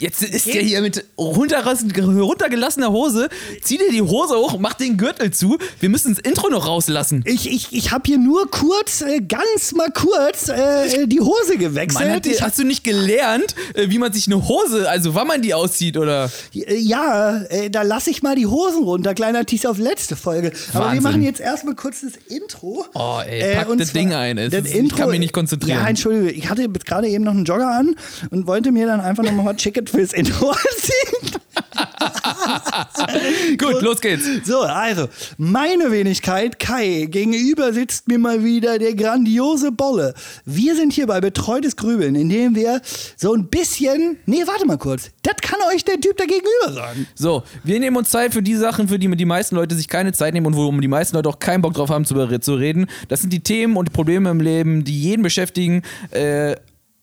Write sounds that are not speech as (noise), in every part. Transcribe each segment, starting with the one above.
Jetzt ist der hier mit runtergelassener Hose. Zieh dir die Hose hoch, mach den Gürtel zu. Wir müssen das Intro noch rauslassen. Ich, ich, ich habe hier nur kurz, äh, ganz mal kurz, äh, die Hose gewechselt. Mann, die, hast du nicht gelernt, äh, wie man sich eine Hose, also wann man die auszieht, oder? ja, da lasse ich mal die Hosen runter. Kleiner Teaser auf letzte Folge. Aber wir Wahnsinn. machen jetzt erstmal kurz das Intro. Oh, ey, pack das Ding ein. Es das ist- ich kann mich nicht konzentrieren. Ja, entschuldige, ich hatte gerade eben noch einen Jogger an und wollte mir dann einfach nochmal Chicken fürs Intro anziehen. Gut, los geht's. So, also, meine Wenigkeit, Kai, gegenüber sitzt mir mal wieder der grandiose Bolle. Wir sind hier bei Betreutes Grübeln, indem wir so ein bisschen. Nee, warte mal kurz. Das kann euch der Typ da gegenüber sagen. So, wir nehmen uns Zeit für die Sachen, für die die meisten Leute sich keine Zeit nehmen und wo die meisten Leute auch keinen Bock drauf haben zu, zu reden. Das sind die Themen und Probleme im Leben, die jeden beschäftigen. Äh,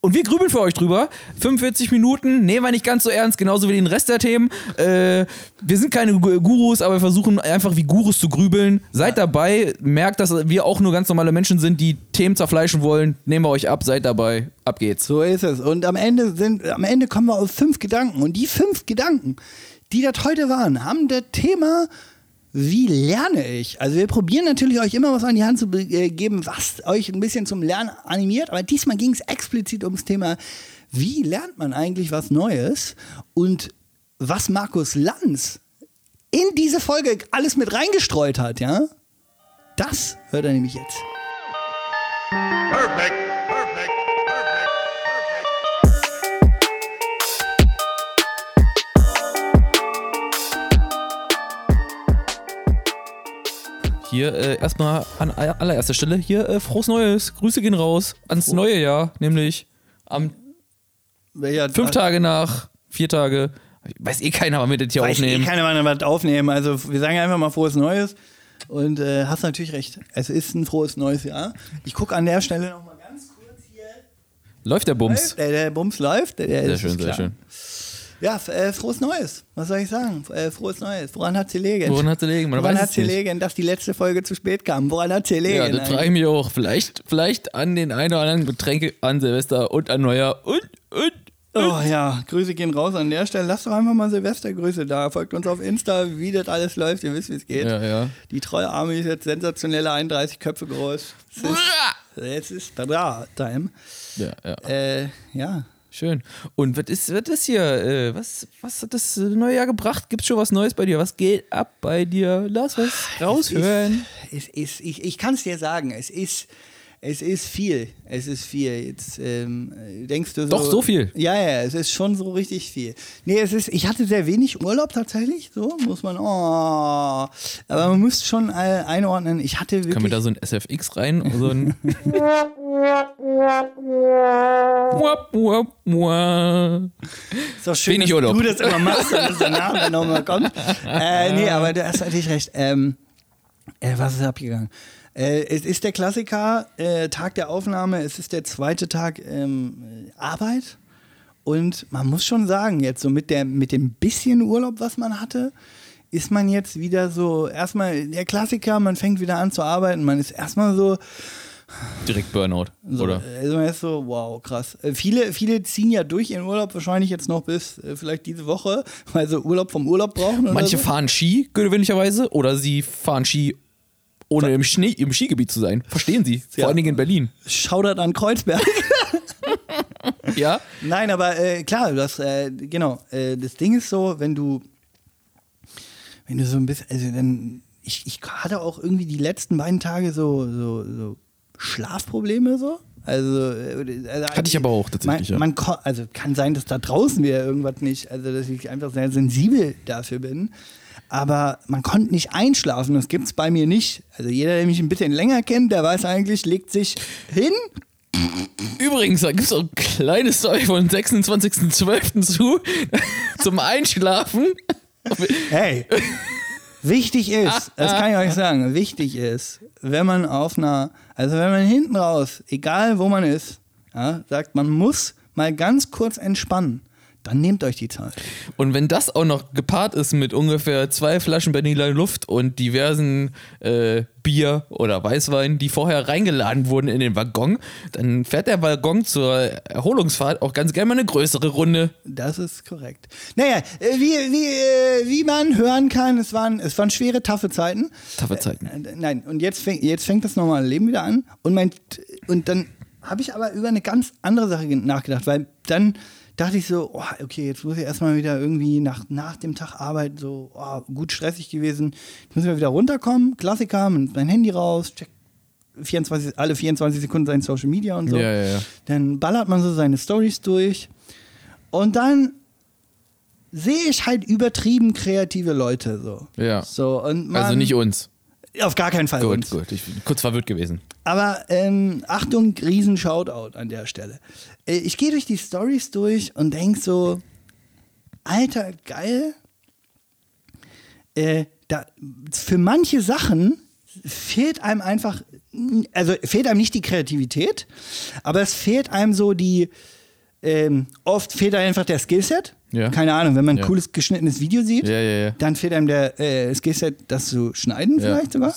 und wir grübeln für euch drüber. 45 Minuten, nehmen wir nicht ganz so ernst, genauso wie den Rest der Themen. Äh, wir sind keine Gu- Gurus, aber wir versuchen einfach wie Gurus zu grübeln. Seid dabei, merkt, dass wir auch nur ganz normale Menschen sind, die Themen zerfleischen wollen. Nehmen wir euch ab, seid dabei. Ab geht's. So ist es. Und am Ende, sind, am Ende kommen wir auf fünf Gedanken. Und die fünf Gedanken, die das heute waren, haben das Thema, wie lerne ich? Also wir probieren natürlich euch immer was an die Hand zu äh, geben, was euch ein bisschen zum Lernen animiert. Aber diesmal ging es explizit ums Thema, wie lernt man eigentlich was Neues? Und was Markus Lanz in diese Folge alles mit reingestreut hat, ja? Das hört er nämlich jetzt. Perfect. Hier äh, erstmal an allererster Stelle hier äh, frohes Neues. Grüße gehen raus ans neue Jahr, nämlich am Welcher fünf Tage nach, vier Tage. Weiß eh keiner, wann wir das hier Weiß aufnehmen. eh keiner, wann wir was aufnehmen. Also wir sagen einfach mal frohes Neues. Und äh, hast natürlich recht. Es ist ein frohes neues Jahr. Ich gucke an der Stelle noch mal ganz kurz hier. Läuft der Bums. Der, der Bums läuft. Der, der Sehr schön, sehr schön. Ja, äh, frohes Neues. Was soll ich sagen? Äh, frohes Neues. Woran hat sie liegen? Woran hat sie liegen? Man Woran hat sie liegen, dass die letzte Folge zu spät kam? Woran hat sie liegen? Ja, das frage ich mich auch. Vielleicht, vielleicht an den einen oder anderen Getränke an Silvester und an Neujahr und, und. Oh ja, Grüße gehen raus an der Stelle. Lasst doch einfach mal Silvestergrüße da. Folgt uns auf Insta, wie das alles läuft. Ihr wisst, wie es geht. Ja, ja. Die treue Army ist jetzt sensationelle 31 Köpfe groß. Es ist, es ist da, Time. Ja, ja. Äh, ja. Schön. Und was ist, was ist hier? Äh, was, was hat das äh, neue Jahr gebracht? Gibt's schon was Neues bei dir? Was geht ab bei dir? Lass was raushören. Es ist, ich, ich kann es dir sagen, es ist, es ist viel. Es ist viel. Jetzt ähm, denkst du so. Doch, so viel? Ja, ja, es ist schon so richtig viel. Nee, es ist, ich hatte sehr wenig Urlaub tatsächlich, so muss man, oh. Aber man muss schon äh, einordnen, ich hatte wirklich. Können wir da so ein SFX rein? So ein. (laughs) Ist doch schön, Wenig dass Urlaub. du das immer machst und das danach dann nochmal kommt. Äh, nee, aber du hast natürlich recht. Ähm, äh, was ist abgegangen? Äh, es ist der Klassiker, äh, Tag der Aufnahme, es ist der zweite Tag ähm, Arbeit. Und man muss schon sagen, jetzt so mit, der, mit dem bisschen Urlaub, was man hatte, ist man jetzt wieder so, erstmal der Klassiker, man fängt wieder an zu arbeiten, man ist erstmal so, Direkt Burnout, so, oder? Also man ist so, wow, krass. Äh, viele, viele ziehen ja durch ihren Urlaub wahrscheinlich jetzt noch bis äh, vielleicht diese Woche, (laughs) weil sie Urlaub vom Urlaub brauchen. Manche so. fahren Ski gewöhnlicherweise oder sie fahren Ski ohne im, Schnee, im Skigebiet zu sein. Verstehen Sie? Vor Ja. allen Dingen in Berlin. Schaudert an Kreuzberg. (laughs) Ja? Nein, aber äh, klar, du hast, äh, genau, äh, das Ding ist so, wenn du, wenn du so ein bisschen, also dann, ich, ich hatte auch irgendwie die letzten beiden Tage so, so, so Schlafprobleme so. Also, äh, also Hatte ich aber auch tatsächlich, ja. Man, man ko- also kann sein, dass da draußen wieder irgendwas nicht, also dass ich einfach sehr sensibel dafür bin. Aber man konnte nicht einschlafen, das gibt es bei mir nicht. Also jeder, der mich ein bisschen länger kennt, der weiß eigentlich, legt sich hin, Übrigens, da gibt es auch ein kleines Story von 26.12. zu (laughs) zum Einschlafen. Hey, wichtig ist, das kann ich euch sagen, wichtig ist, wenn man auf einer, also wenn man hinten raus, egal wo man ist, ja, sagt, man muss mal ganz kurz entspannen, dann nehmt euch die Zeit. Und wenn das auch noch gepaart ist mit ungefähr zwei Flaschen Vanilla Luft und diversen äh, Bier oder Weißwein, die vorher reingeladen wurden in den Waggon, dann fährt der Waggon zur Erholungsfahrt auch ganz gerne mal eine größere Runde. Das ist korrekt. Naja, äh, wie, wie, äh, wie man hören kann, es waren, es waren schwere, taffe Zeiten. Taffe Zeiten. Äh, Nein, und jetzt, fäng, jetzt fängt das normale Leben wieder an. Und, mein, und dann habe ich aber über eine ganz andere Sache ge- nachgedacht, weil dann dachte ich so, oh, okay, jetzt muss ich erstmal wieder irgendwie nach, nach dem Tag Arbeit so oh, gut stressig gewesen. Jetzt muss ich mal wieder runterkommen, Klassiker, mein Handy raus, check 24, alle 24 Sekunden sein Social Media und so. Ja, ja, ja. Dann ballert man so seine Stories durch und dann sehe ich halt übertrieben kreative Leute so. Ja. So, und man, Also nicht uns. Auf gar keinen Fall Gut, uns. gut. Ich bin kurz verwirrt gewesen. Aber ähm, Achtung, riesen Shoutout an der Stelle. Äh, ich gehe durch die Stories durch und denk so, Alter, geil. Äh, da, für manche Sachen fehlt einem einfach, also fehlt einem nicht die Kreativität, aber es fehlt einem so die, ähm, oft fehlt einfach der Skillset. Ja. Keine Ahnung, wenn man ein Ja. cooles geschnittenes Video sieht, Ja, dann fehlt einem der äh, Skillset, das zu schneiden vielleicht sogar.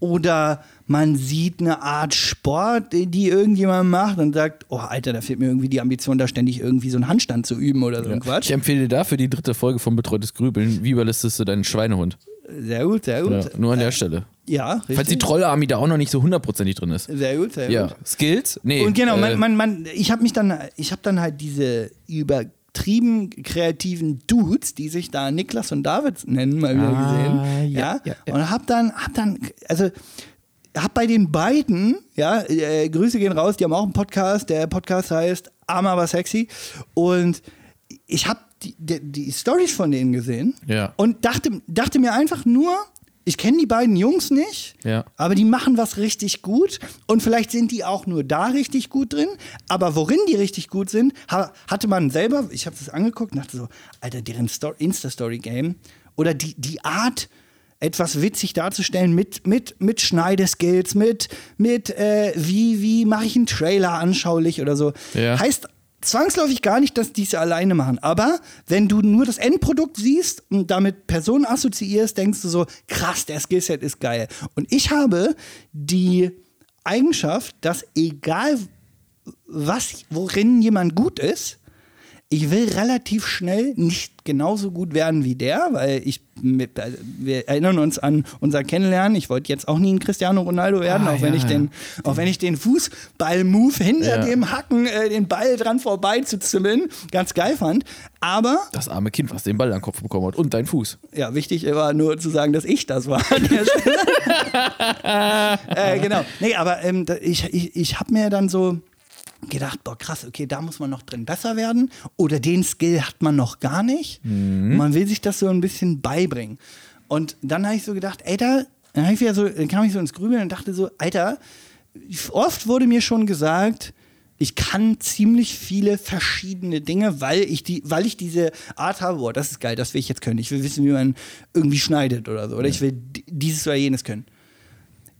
Oder man sieht eine Art Sport, die irgendjemand macht und sagt, oh Alter, da fehlt mir irgendwie die Ambition, da ständig irgendwie so einen Handstand zu üben oder so ein Ich Quatsch. empfehle dir dafür die dritte Folge von Betreutes Grübeln. Wie überlistest du deinen Schweinehund? Sehr gut, sehr Ja, gut. nur an der Stelle. Ja, richtig. Falls die Trollarmee da auch noch nicht so hundertprozentig drin ist. sehr gut, sehr Ja, gut. Skills? Nee. Und genau, äh, man, man, man, ich habe mich dann, ich habe dann halt diese übertrieben kreativen Dudes, die sich da Niklas und David nennen, mal wieder Ah, gesehen. ja, Ja, ja, ja. Und hab dann, hab dann, also hab bei den beiden, ja, äh, Grüße gehen raus, die haben auch einen Podcast, der Podcast heißt Arm aber sexy und ich habe die, die, die Stories von denen gesehen Ja. und dachte, dachte mir einfach nur, ich kenne die beiden Jungs nicht, Ja. aber die machen was richtig gut und vielleicht sind die auch nur da richtig gut drin, aber worin die richtig gut sind, ha hatte man selber, ich habe das angeguckt und dachte so, Alter, deren Sto- Insta-Story-Game oder die, die Art, etwas witzig darzustellen mit, mit, mit Schneideskills, mit, mit äh, wie, wie mache ich einen Trailer anschaulich oder so. Ja. Heißt zwangsläufig gar nicht, dass die es alleine machen. Aber wenn du nur das Endprodukt siehst und damit Personen assoziierst, denkst du so, krass, der Skillset ist geil. Und ich habe die Eigenschaft, dass egal was, worin jemand gut ist, ich will relativ schnell nicht genauso gut werden wie der, weil ich, mit- wir erinnern uns an unser Kennenlernen. Ich wollte jetzt auch nie ein Cristiano Ronaldo werden, Ah, auch wenn ja, ich ja. den, auch wenn ich den Fußball-Move hinter Ja. dem Hacken, äh, den Ball dran vorbei zu zimmeln, ganz geil fand. Aber Das arme Kind, was den Ball an den Kopf bekommen hat. Und dein Fuß. ja, wichtig war nur zu sagen, dass ich das war an der (laughs) äh, genau. Nee, aber ähm, ich, ich, ich habe mir dann so gedacht, boah, krass, okay, da muss man noch drin besser werden. Oder den Skill hat man noch gar nicht. Man will sich das so ein bisschen beibringen. Und dann habe ich so gedacht, ey, da, dann, hab ich wieder so, dann kam ich so ins Grübeln und dachte so, Alter, oft wurde mir schon gesagt, ich kann ziemlich viele verschiedene Dinge, weil ich die, weil ich diese Art habe, boah, das ist geil, das will ich jetzt können. Ich will wissen, wie man irgendwie schneidet oder so. Oder ich will di- dieses oder jenes können.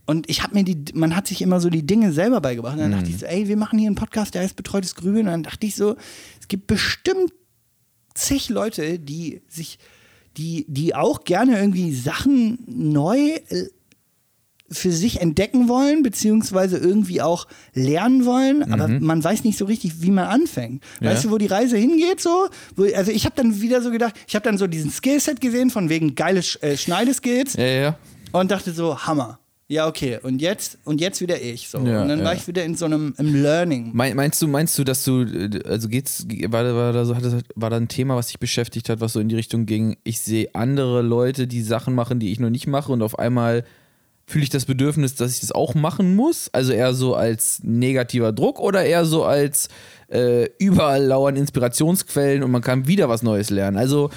Und ich habe mir die, man hat sich immer so die Dinge selber beigebracht. Und dann dachte ich so, ey, wir machen hier einen Podcast, der heißt Betreutes Grübeln. Und dann dachte ich so, es gibt bestimmt zig Leute, die sich, die, die auch gerne irgendwie Sachen neu äh, für sich entdecken wollen, beziehungsweise irgendwie auch lernen wollen, aber man weiß nicht so richtig, wie man anfängt. Ja. Weißt du, wo die Reise hingeht so? Also ich habe dann wieder so gedacht, ich habe dann so diesen Skillset gesehen von wegen geile Sch äh, Schneideskills Ja, ja. und dachte so, Hammer. Ja, okay. Und jetzt, und jetzt wieder ich. So. Ja, und dann war ja. ich wieder in so einem im Learning. Mein, meinst du, meinst du, dass du, äh, also geht's, war, da- war da so, war da ein Thema, was dich beschäftigt hat, was so in die Richtung ging, ich sehe andere Leute, die Sachen machen, die ich noch nicht mache und auf einmal fühle ich das Bedürfnis, dass ich das auch machen muss? Also eher so als negativer Druck oder eher so als äh, überall lauern Inspirationsquellen und man kann wieder was Neues lernen? Also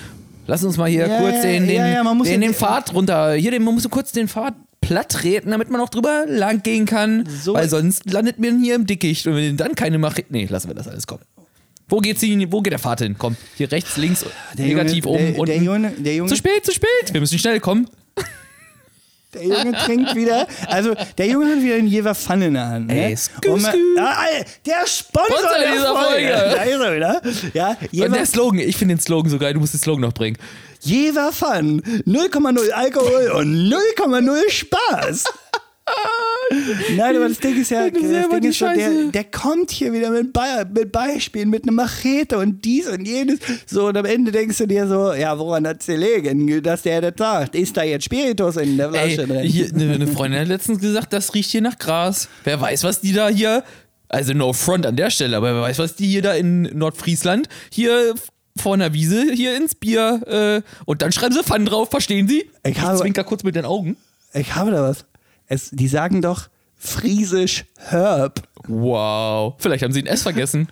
lass uns mal hier Ja, kurz den, den, den, den Pfad runter, hier, den, man muss so kurz den Pfad platt treten, damit man auch drüber lang gehen kann, So- weil sonst landet man hier im Dickicht und wenn dann keine macht, nee, lassen wir das alles kommen. Wo geht's hin? Wo geht der Pfad hin? Komm, hier rechts, links, Der negativ Junge, um der, und der Junge, der Junge, zu spät, zu spät. Wir müssen schnell kommen. Der Junge trinkt wieder. Also, der Junge hat wieder einen Jever Pfanne in der Hand. Ne? Ey, skü, Und man-. Ah, der Sponsor, Sponsor der dieser Folge. Da ist er wieder. Ja, Und Jever, der Slogan, ich finde den Slogan so geil, du musst den Slogan noch bringen. Jever Fun. 0,0 Alkohol und 0,0 Spaß. Nein, aber das Ding ist ja, das Ding ist so, der, der kommt hier wieder mit, Be mit Beispielen, mit einer Machete und dies und jenes. So, und am Ende denkst du dir so, ja, woran hat sie liegen, dass der das sagt? Ist da jetzt Spiritus in der Ey, Flasche drin? hier, eine Freundin hat letztens gesagt, das riecht hier nach Gras. Wer weiß, was die da hier, also no front an der Stelle, aber wer weiß, was die hier da in Nordfriesland hier vor einer Wiese hier ins Bier äh, und dann schreiben sie Pfann drauf, verstehen Sie? Ich habe- zwinker kurz mit den Augen. Ich habe da was. Es, die sagen doch Friesisch Herb. Wow. Vielleicht haben sie ein S vergessen.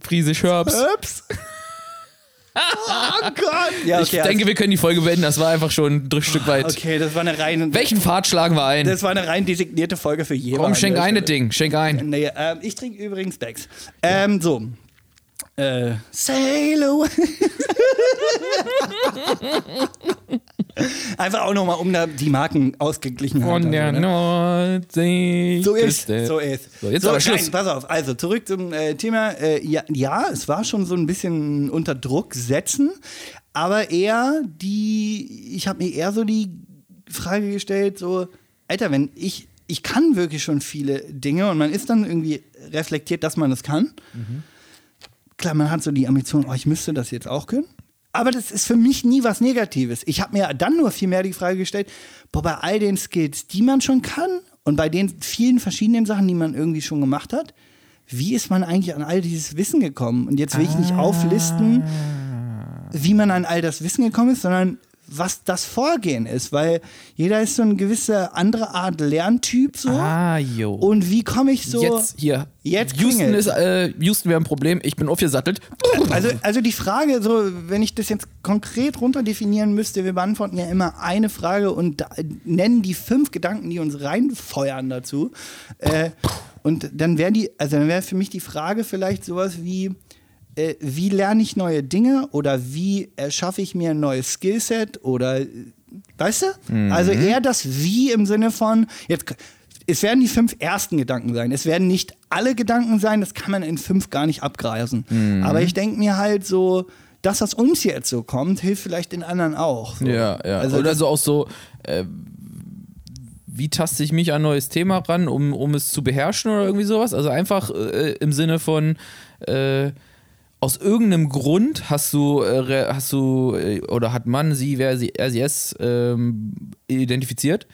Friesisch Herbs. Herbs? (laughs) oh Gott. Ja, ich denke, wir können die Folge beenden. Das war einfach schon ein Stück weit. okay, das war eine rein, Welchen Pfad schlagen wir ein? das war eine rein designierte Folge für jeden. Komm, schenk ein, das Ding. Schenk ein. Nee, ähm, ich trinke übrigens Becks. Ähm, so. Äh, sail away. (laughs) Einfach auch nochmal, um da die Marken ausgeglichen haben. Von der ne? Nordsee. So ist, so ist. So, jetzt aber Schluss. Nein, pass auf. Also zurück zum äh, Thema. Äh, ja, ja, es war schon so ein bisschen unter Druck setzen, aber eher die, ich habe mir eher so die Frage gestellt, so, Alter, wenn ich, ich kann wirklich schon viele Dinge und man ist dann irgendwie reflektiert, dass man das kann. Klar, man hat so die Ambition, oh, ich müsste das jetzt auch können. Aber das ist für mich nie was Negatives. Ich habe mir dann nur viel mehr die Frage gestellt, boah, bei all den Skills, die man schon kann und bei den vielen verschiedenen Sachen, die man irgendwie schon gemacht hat, wie ist man eigentlich an all dieses Wissen gekommen? Und jetzt will ich nicht auflisten, wie man an all das Wissen gekommen ist, sondern was das Vorgehen ist, weil jeder ist so eine gewisse andere Art Lerntyp so. Ah, jo. Und wie komme ich so jetzt hier. Jetzt Houston klingelt. ist, äh, Houston wäre ein Problem. Ich bin aufgesattelt. Also, also die Frage, so, wenn ich das jetzt konkret runter definieren müsste, wir beantworten ja immer eine Frage und da, nennen die fünf Gedanken, die uns reinfeuern dazu. Äh, und dann wäre die, also dann wäre für mich die Frage vielleicht sowas wie, äh, wie lerne ich neue Dinge oder wie erschaffe ich mir ein neues Skillset oder äh, weißt du? Also eher das Wie im Sinne von, jetzt es werden die fünf ersten Gedanken sein. Es werden nicht alle Gedanken sein, das kann man in fünf gar nicht abgreifen. Aber ich denke mir halt so, das, was uns jetzt so kommt, hilft vielleicht den anderen auch. So. Ja, ja. Also Oder so auch so, äh, wie taste ich mich an ein neues Thema ran, um, um es zu beherrschen oder irgendwie sowas? Also einfach äh, im Sinne von, äh, aus irgendeinem Grund hast du, äh, hast du, äh, oder hat man sie, wer sie, er, sie, es ähm, identifiziert,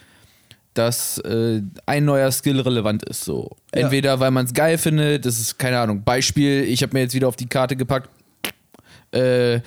dass äh, ein neuer Skill relevant ist. So. Ja. Entweder weil man es geil findet, das ist, keine Ahnung, Beispiel, ich habe mir jetzt wieder auf die Karte gepackt, äh,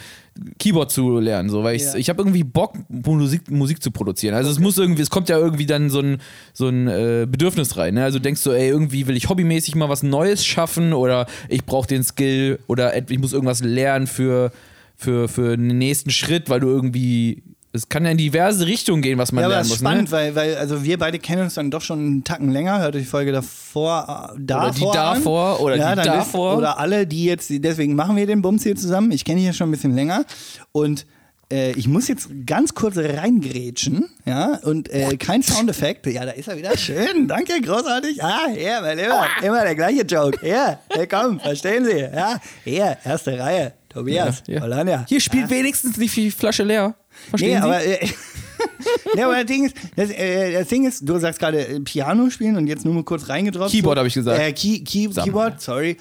Keyboard zu lernen, so, weil ich, Ja. ich habe irgendwie Bock, Musik, Musik zu produzieren. Also es muss irgendwie, es kommt ja irgendwie dann so ein, so ein äh, Bedürfnis rein. Ne? Also denkst du, ey, irgendwie will ich hobbymäßig mal was Neues schaffen oder ich brauche den Skill oder ich muss irgendwas lernen für, für, für einen nächsten Schritt, weil du irgendwie, es kann ja in diverse Richtungen gehen, was man Ja, aber lernen das ist muss. spannend, Ne? weil, weil also wir beide kennen uns dann doch schon einen Tacken länger. Hört euch die Folge davor, äh, davor die davor an. oder die dann wisst- davor. Oder alle, die jetzt, deswegen machen wir den Bums hier zusammen. Ich kenne dich ja schon ein bisschen länger. Und äh, ich muss jetzt ganz kurz reingrätschen, ja, und äh, kein Soundeffekt. Ja, da ist er wieder. Schön, danke, großartig. Ah, ja, mein Lieber, immer der gleiche Joke. Ja, hey, komm, verstehen Sie. Ja, hier, erste Reihe. Tobias, Ja, ja. Hier spielt wenigstens nicht die Flasche leer. Verstehen Nee, Sie? aber, äh, (laughs) nee, aber das Ding ist, das, äh, das Ding ist, du sagst gerade äh, Piano spielen und jetzt nur mal kurz reingedroppt. Keyboard so. hab ich gesagt. Äh, Key, Key. Keyboard, sorry.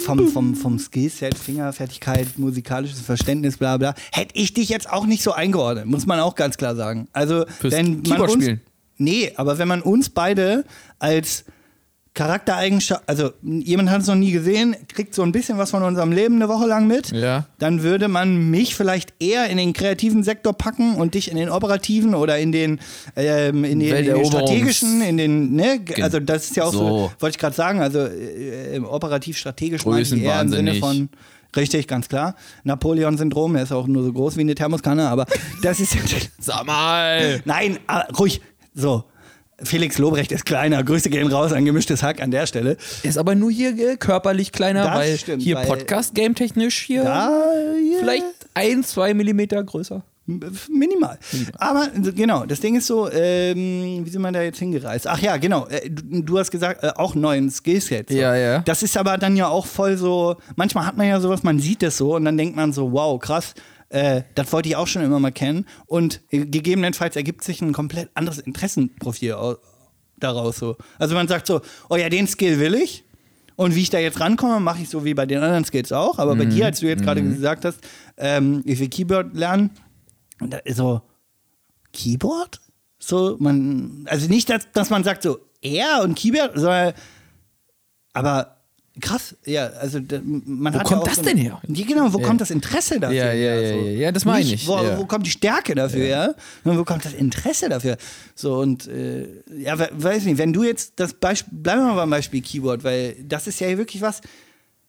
vom, vom, vom Skillset, Fingerfertigkeit, musikalisches Verständnis, bla bla, hätte ich dich jetzt auch nicht so eingeordnet, muss man auch ganz klar sagen. Also, Fürs wenn man Keyboard uns, spielen. Nee, aber wenn man uns beide als Charaktereigenschaft, also jemand hat es noch nie gesehen, kriegt so ein bisschen was von unserem Leben eine Woche lang mit, Ja. dann würde man mich vielleicht eher in den kreativen Sektor packen und dich in den operativen oder in den, ähm, in den, in den strategischen, in den, ne, also das ist ja auch so, So. wollte ich gerade sagen, also äh, operativ-strategisch eher im Sinne von Richtig, ganz klar. Napoleon-Syndrom, er ist auch nur so groß wie eine Thermoskanne, aber (laughs) das ist. Sag mal. Nein, ah, ruhig. So. Felix Lobrecht ist kleiner. Grüße gehen raus an gemischtes Hack an der Stelle. Ist aber nur hier äh, körperlich kleiner, Das weil stimmt, hier weil- Podcast-Game technisch hier Da, ja. vielleicht ein, zwei Millimeter größer. Minimal. Aber genau, das Ding ist so, ähm, wie sind wir da jetzt hingereist? Ach ja, genau. Äh, du, du hast gesagt, äh, auch neuen Skillset. So. Ja, ja. Das ist aber dann ja auch voll so, manchmal hat man ja sowas, man sieht das so und dann denkt man so, wow, krass. Äh, das wollte ich auch schon immer mal kennen. Und gegebenenfalls ergibt sich ein komplett anderes Interessenprofil au- daraus. So. Also man sagt so, oh ja, den Skill will ich. Und wie ich da jetzt rankomme, mache ich so wie bei den anderen Skills auch. Aber bei dir, als du jetzt gerade gesagt hast, ähm, ich will Keyboard lernen, und da ist so, Keyboard? So, man, also nicht, dass, dass man sagt so, er und Keyboard, sondern, aber krass, ja, also man Wo hat kommt ja das so, denn her? Ja, genau, wo Ja. kommt das Interesse dafür? Ja, ja, ja, so. ja, das meine Nicht, ich, Wo, ja. wo kommt die Stärke dafür, ja? Sondern wo kommt das Interesse dafür? So, und, äh, ja, we- weiß nicht, wenn du jetzt das Beispiel, bleiben wir mal beim Beispiel Keyboard, weil das ist ja wirklich was,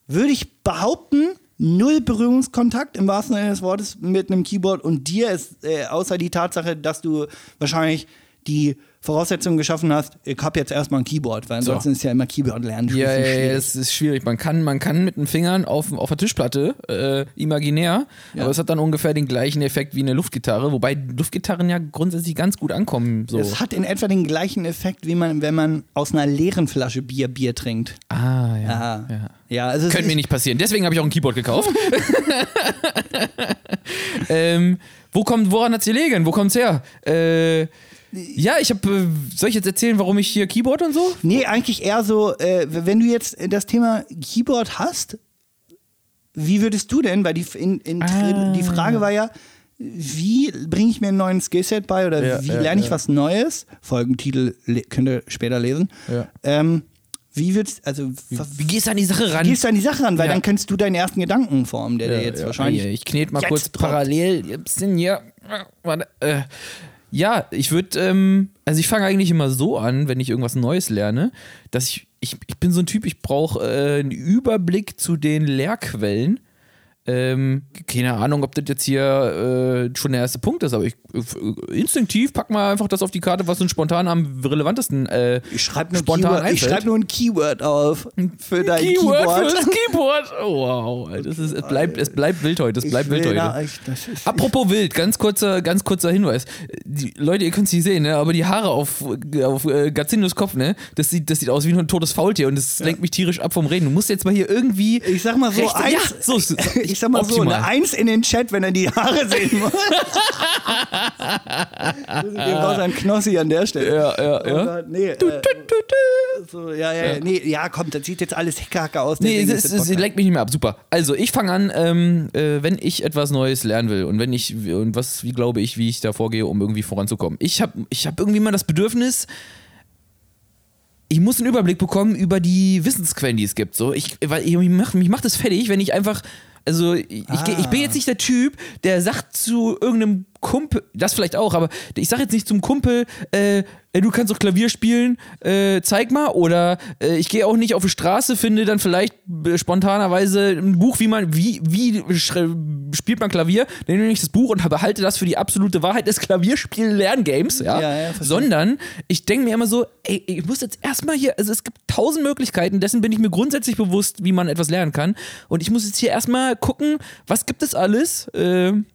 würde ich behaupten, null Berührungskontakt im wahrsten Sinne des Wortes mit einem Keyboard und dir ist, äh, außer die Tatsache, dass du wahrscheinlich die Voraussetzungen geschaffen hast, ich habe jetzt erstmal ein Keyboard, weil ansonsten ist ja immer Keyboard lernen. Ja, (laughs) ja, ja, es ist schwierig. Man kann, man kann mit den Fingern auf, auf der Tischplatte, äh, imaginär, Ja. aber es hat dann ungefähr den gleichen Effekt wie eine Luftgitarre, wobei Luftgitarren ja grundsätzlich ganz gut ankommen. So. Es hat in etwa den gleichen Effekt, wie man, wenn man aus einer leeren Flasche Bier Bier trinkt. Ah, ja. Ja, ja. ja also es Könnte mir nicht passieren. Deswegen habe ich auch ein Keyboard gekauft. (laughs) (laughs) ähm, wo kommt, woran hat's gelegen? Wo kommt's her? Äh, ja, ich habe. Äh, soll ich jetzt erzählen, warum ich hier Keyboard und so? Nee, eigentlich eher so, äh, wenn du jetzt das Thema Keyboard hast, wie würdest du denn, weil die, in, in, Ah. die Frage war ja, wie bringe ich mir einen neuen Skillset bei oder Ja, wie ja, lerne ich ja. was Neues? Folgentitel könnt ihr später lesen. Ja. Ähm, wie würdest also wie, Wie gehst du an die Sache ran? gehst du an die Sache ran? Weil Ja. dann könntest du deinen ersten Gedanken formen, der dir jetzt wahrscheinlich. Ich knete mal kurz poppt. parallel. Ein bisschen. Warte, äh, ja, ich würde, ähm, also ich fange eigentlich immer so an, wenn ich irgendwas Neues lerne, dass ich, ich, ich bin so ein Typ, ich brauche äh, einen Überblick zu den Lehrquellen. Ähm, keine Ahnung, ob das jetzt hier äh, schon der erste Punkt ist, aber ich äh, instinktiv pack mal einfach das auf die Karte, was uns spontan am relevantesten äh, Ich schreibe nur, spontan Keyword, ich einfällt. schreib nur ein Keyword auf für dein Keyword Keyboard. für das (laughs) Keyboard. Oh, wow. Das ist, es, bleibt, es bleibt wild heute. Es Ich bleibt wild heute. echt- das ist- Apropos wild, ganz kurzer, ganz kurzer Hinweis. Die, Leute, ihr könnt es nicht sehen, ne? aber die Haare auf, auf äh, Gazindos Kopf, ne? das, sieht, das sieht aus wie ein totes Faultier und das lenkt mich tierisch ab vom Reden. Du musst jetzt mal hier irgendwie. Ich sag mal so, Rechte- eins, ja, so, so, (laughs) ich sag mal so, optimal. eine Eins in den Chat, wenn er die Haare sehen muss. Wir brauchen einen Knossi an der Stelle. Ja, ja, ja. Gott, nee, äh, so, ja, ja, ja, nee, ja, komm, das sieht jetzt alles Heckerhacker aus. Nee, es, ist es, das es lenkt mich nicht mehr ab. Super. Also, ich fange an, ähm, äh, wenn ich etwas Neues lernen will und wenn ich, und was, wie glaube ich, wie ich da vorgehe, um irgendwie voranzukommen. Ich habe ich hab irgendwie mal das Bedürfnis, ich muss einen Überblick bekommen über die Wissensquellen, die es gibt. So, ich, weil ich, mich, macht, mich macht es fertig, wenn ich einfach. Also, ich, geh- ich bin jetzt nicht der Typ, der sagt zu irgendeinem Kumpel, das vielleicht auch, aber ich sag jetzt nicht zum Kumpel, äh, du kannst doch Klavier spielen, äh, zeig mal. Oder äh, ich gehe auch nicht auf die Straße, finde dann vielleicht äh, spontanerweise ein Buch, wie man, wie, wie spielt man Klavier, nehme ich das Buch und behalte das für die absolute Wahrheit des Klavierspielen-Lerngames, ja. Ja, ja. Sondern ich denke mir immer so, ey, ich muss jetzt erstmal hier, also es gibt tausend Möglichkeiten, dessen bin ich mir grundsätzlich bewusst, wie man etwas lernen kann. Und ich muss jetzt hier erstmal gucken, was gibt es alles? Ähm,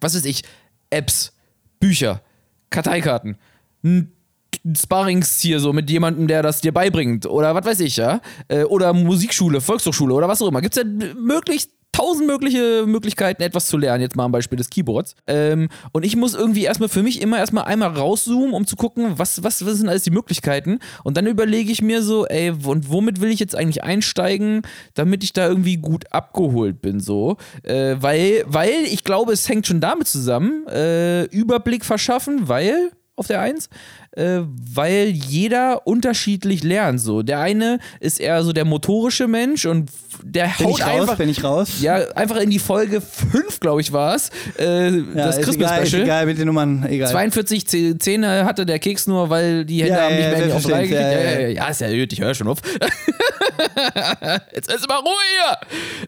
was weiß ich, Apps, Bücher, Karteikarten, n- Sparrings hier so mit jemandem, der das dir beibringt oder was weiß ich, ja. Äh, Oder Musikschule, Volkshochschule oder was auch immer. Gibt es ja möglichst tausend mögliche Möglichkeiten, etwas zu lernen, jetzt mal am Beispiel des Keyboards. Ähm, und ich muss irgendwie erstmal für mich immer erstmal einmal rauszoomen, um zu gucken, was, was, was sind alles die Möglichkeiten. Und dann überlege ich mir so, ey, und womit will ich jetzt eigentlich einsteigen, damit ich da irgendwie gut abgeholt bin, so. Äh, weil, weil ich glaube, es hängt schon damit zusammen, äh, Überblick verschaffen, weil auf der Eins, äh, weil jeder unterschiedlich lernt. So, der eine ist eher so der motorische Mensch und der Bin haut ich raus? einfach, Bin ich raus? ja, einfach in die Folge 5, glaube ich, war es. Äh, Ja, das ist Christmas egal, egal mit den Nummern, egal. 42 Zeh- Zähne hatte der Keks nur, weil die Hände Ja, haben nicht mehr ja, die auf Reihe ja, ja. ja, ist ja gut, ich höre schon auf. (laughs) Jetzt ist mal Ruhe hier.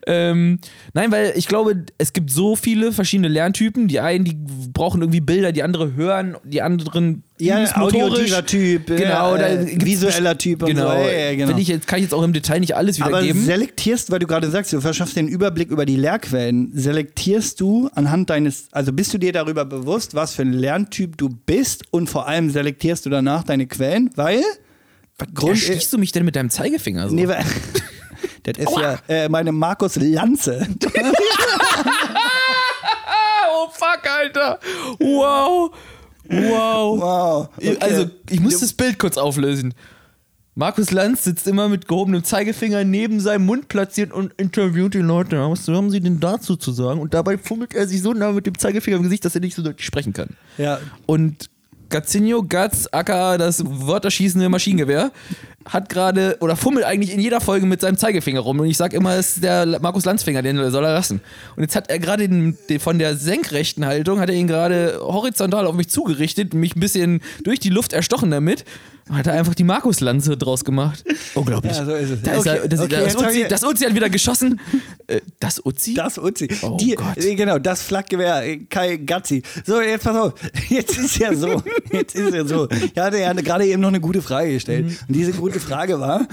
Ähm, nein, weil ich glaube, es gibt so viele verschiedene Lerntypen. Die einen, die brauchen irgendwie Bilder, die andere hören, die anderen Ja, auditiver Typ, genau, äh, da äh, gibt's visueller Typ und genau. so. Ja, genau. Ich jetzt, kann ich jetzt auch im Detail nicht alles Aber wiedergeben. selektierst, weil du gerade sagst, du verschaffst den Überblick über die Lehrquellen, selektierst du anhand deines, also bist du dir darüber bewusst, was für ein Lerntyp du bist und vor allem selektierst du danach deine Quellen, weil Grund stichst du mich denn mit deinem Zeigefinger so? Nee, weil, (laughs) das ist ja äh, meine Markus Lanze. (laughs) (laughs) oh fuck, Alter. Wow. Wow. Wow. Okay. Also, ich muss das Bild kurz auflösen. Markus Lanz sitzt immer mit gehobenem Zeigefinger neben seinem Mund platziert und interviewt die Leute. Was haben sie denn dazu zu sagen? Und dabei fummelt er sich so nah mit dem Zeigefinger im Gesicht, dass er nicht so deutlich sprechen kann. Ja. Und Gazzinho, Gatz, aka das wörterschießende Maschinengewehr, hat gerade oder fummelt eigentlich in jeder Folge mit seinem Zeigefinger rum. Und ich sag immer, es ist der Markus Lanzfinger, den soll er lassen. Und jetzt hat er gerade den, den, von der senkrechten Haltung, hat er ihn gerade horizontal auf mich zugerichtet, mich ein bisschen durch die Luft erstochen damit. Und hat er einfach die Markus-Lanze draus gemacht. Unglaublich. Ja, so ist es. Da ist Okay, er, das, okay, das, Uzi, ich- das Uzi hat wieder geschossen. Äh, das Uzi? Das Uzi. Oh Die, Gott. äh, Genau, das Flakgewehr, äh, Kai Gazzi. So, jetzt pass auf. Jetzt ist ja so. (laughs) Jetzt ist ja so. Ich hatte ja gerade eben noch eine gute Frage gestellt. Und diese gute Frage war,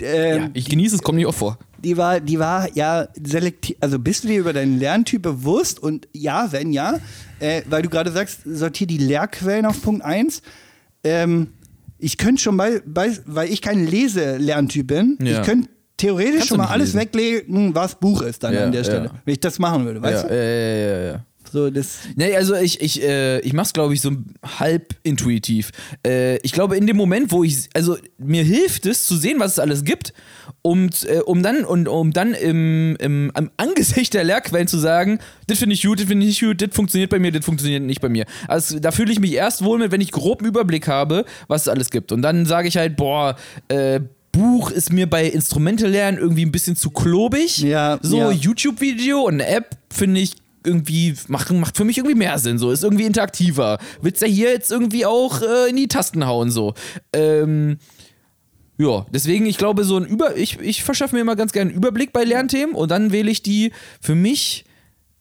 ähm, ja, ich genieße es, kommt nicht oft vor. die war, die war ja selektiv. Also bist du dir über deinen Lerntyp bewusst? Und ja, wenn ja, äh, weil du gerade sagst, sortier die Lehrquellen auf Punkt 1. Ähm, ich könnte schon bei, bei, weil ich kein Leselerntyp bin, Ja. ich könnte theoretisch Kannst schon mal alles lesen. weglegen, was Buch ist dann Ja, an der. Stelle. Wenn ich das machen würde, weißt ja, du? ja, ja, ja, ja. So, das. Nee, also ich, ich, äh, ich mach's, glaube ich, so halb intuitiv. Äh, ich glaube, in dem Moment, wo ich, also mir hilft es zu sehen, was es alles gibt, um, äh, um dann, und, um dann im, im, am (laughs) Angesicht der Lehrquellen zu sagen, das finde ich gut, das finde ich nicht gut, das funktioniert bei mir, das funktioniert nicht bei mir. Also da fühle ich mich erst wohl mit, wenn ich groben Überblick habe, was es alles gibt. Und dann sage ich halt, boah, äh, Buch ist mir bei Instrumente lernen irgendwie ein bisschen zu klobig. Ja, So ja. YouTube-Video und eine App finde ich irgendwie macht, macht für mich irgendwie mehr Sinn, so ist irgendwie interaktiver. Willst ja hier jetzt irgendwie auch äh, in die Tasten hauen, so. Ähm, ja, deswegen, ich glaube, so ein Über. Ich, ich verschaffe mir immer ganz gerne einen Überblick bei Lernthemen und dann wähle ich die für mich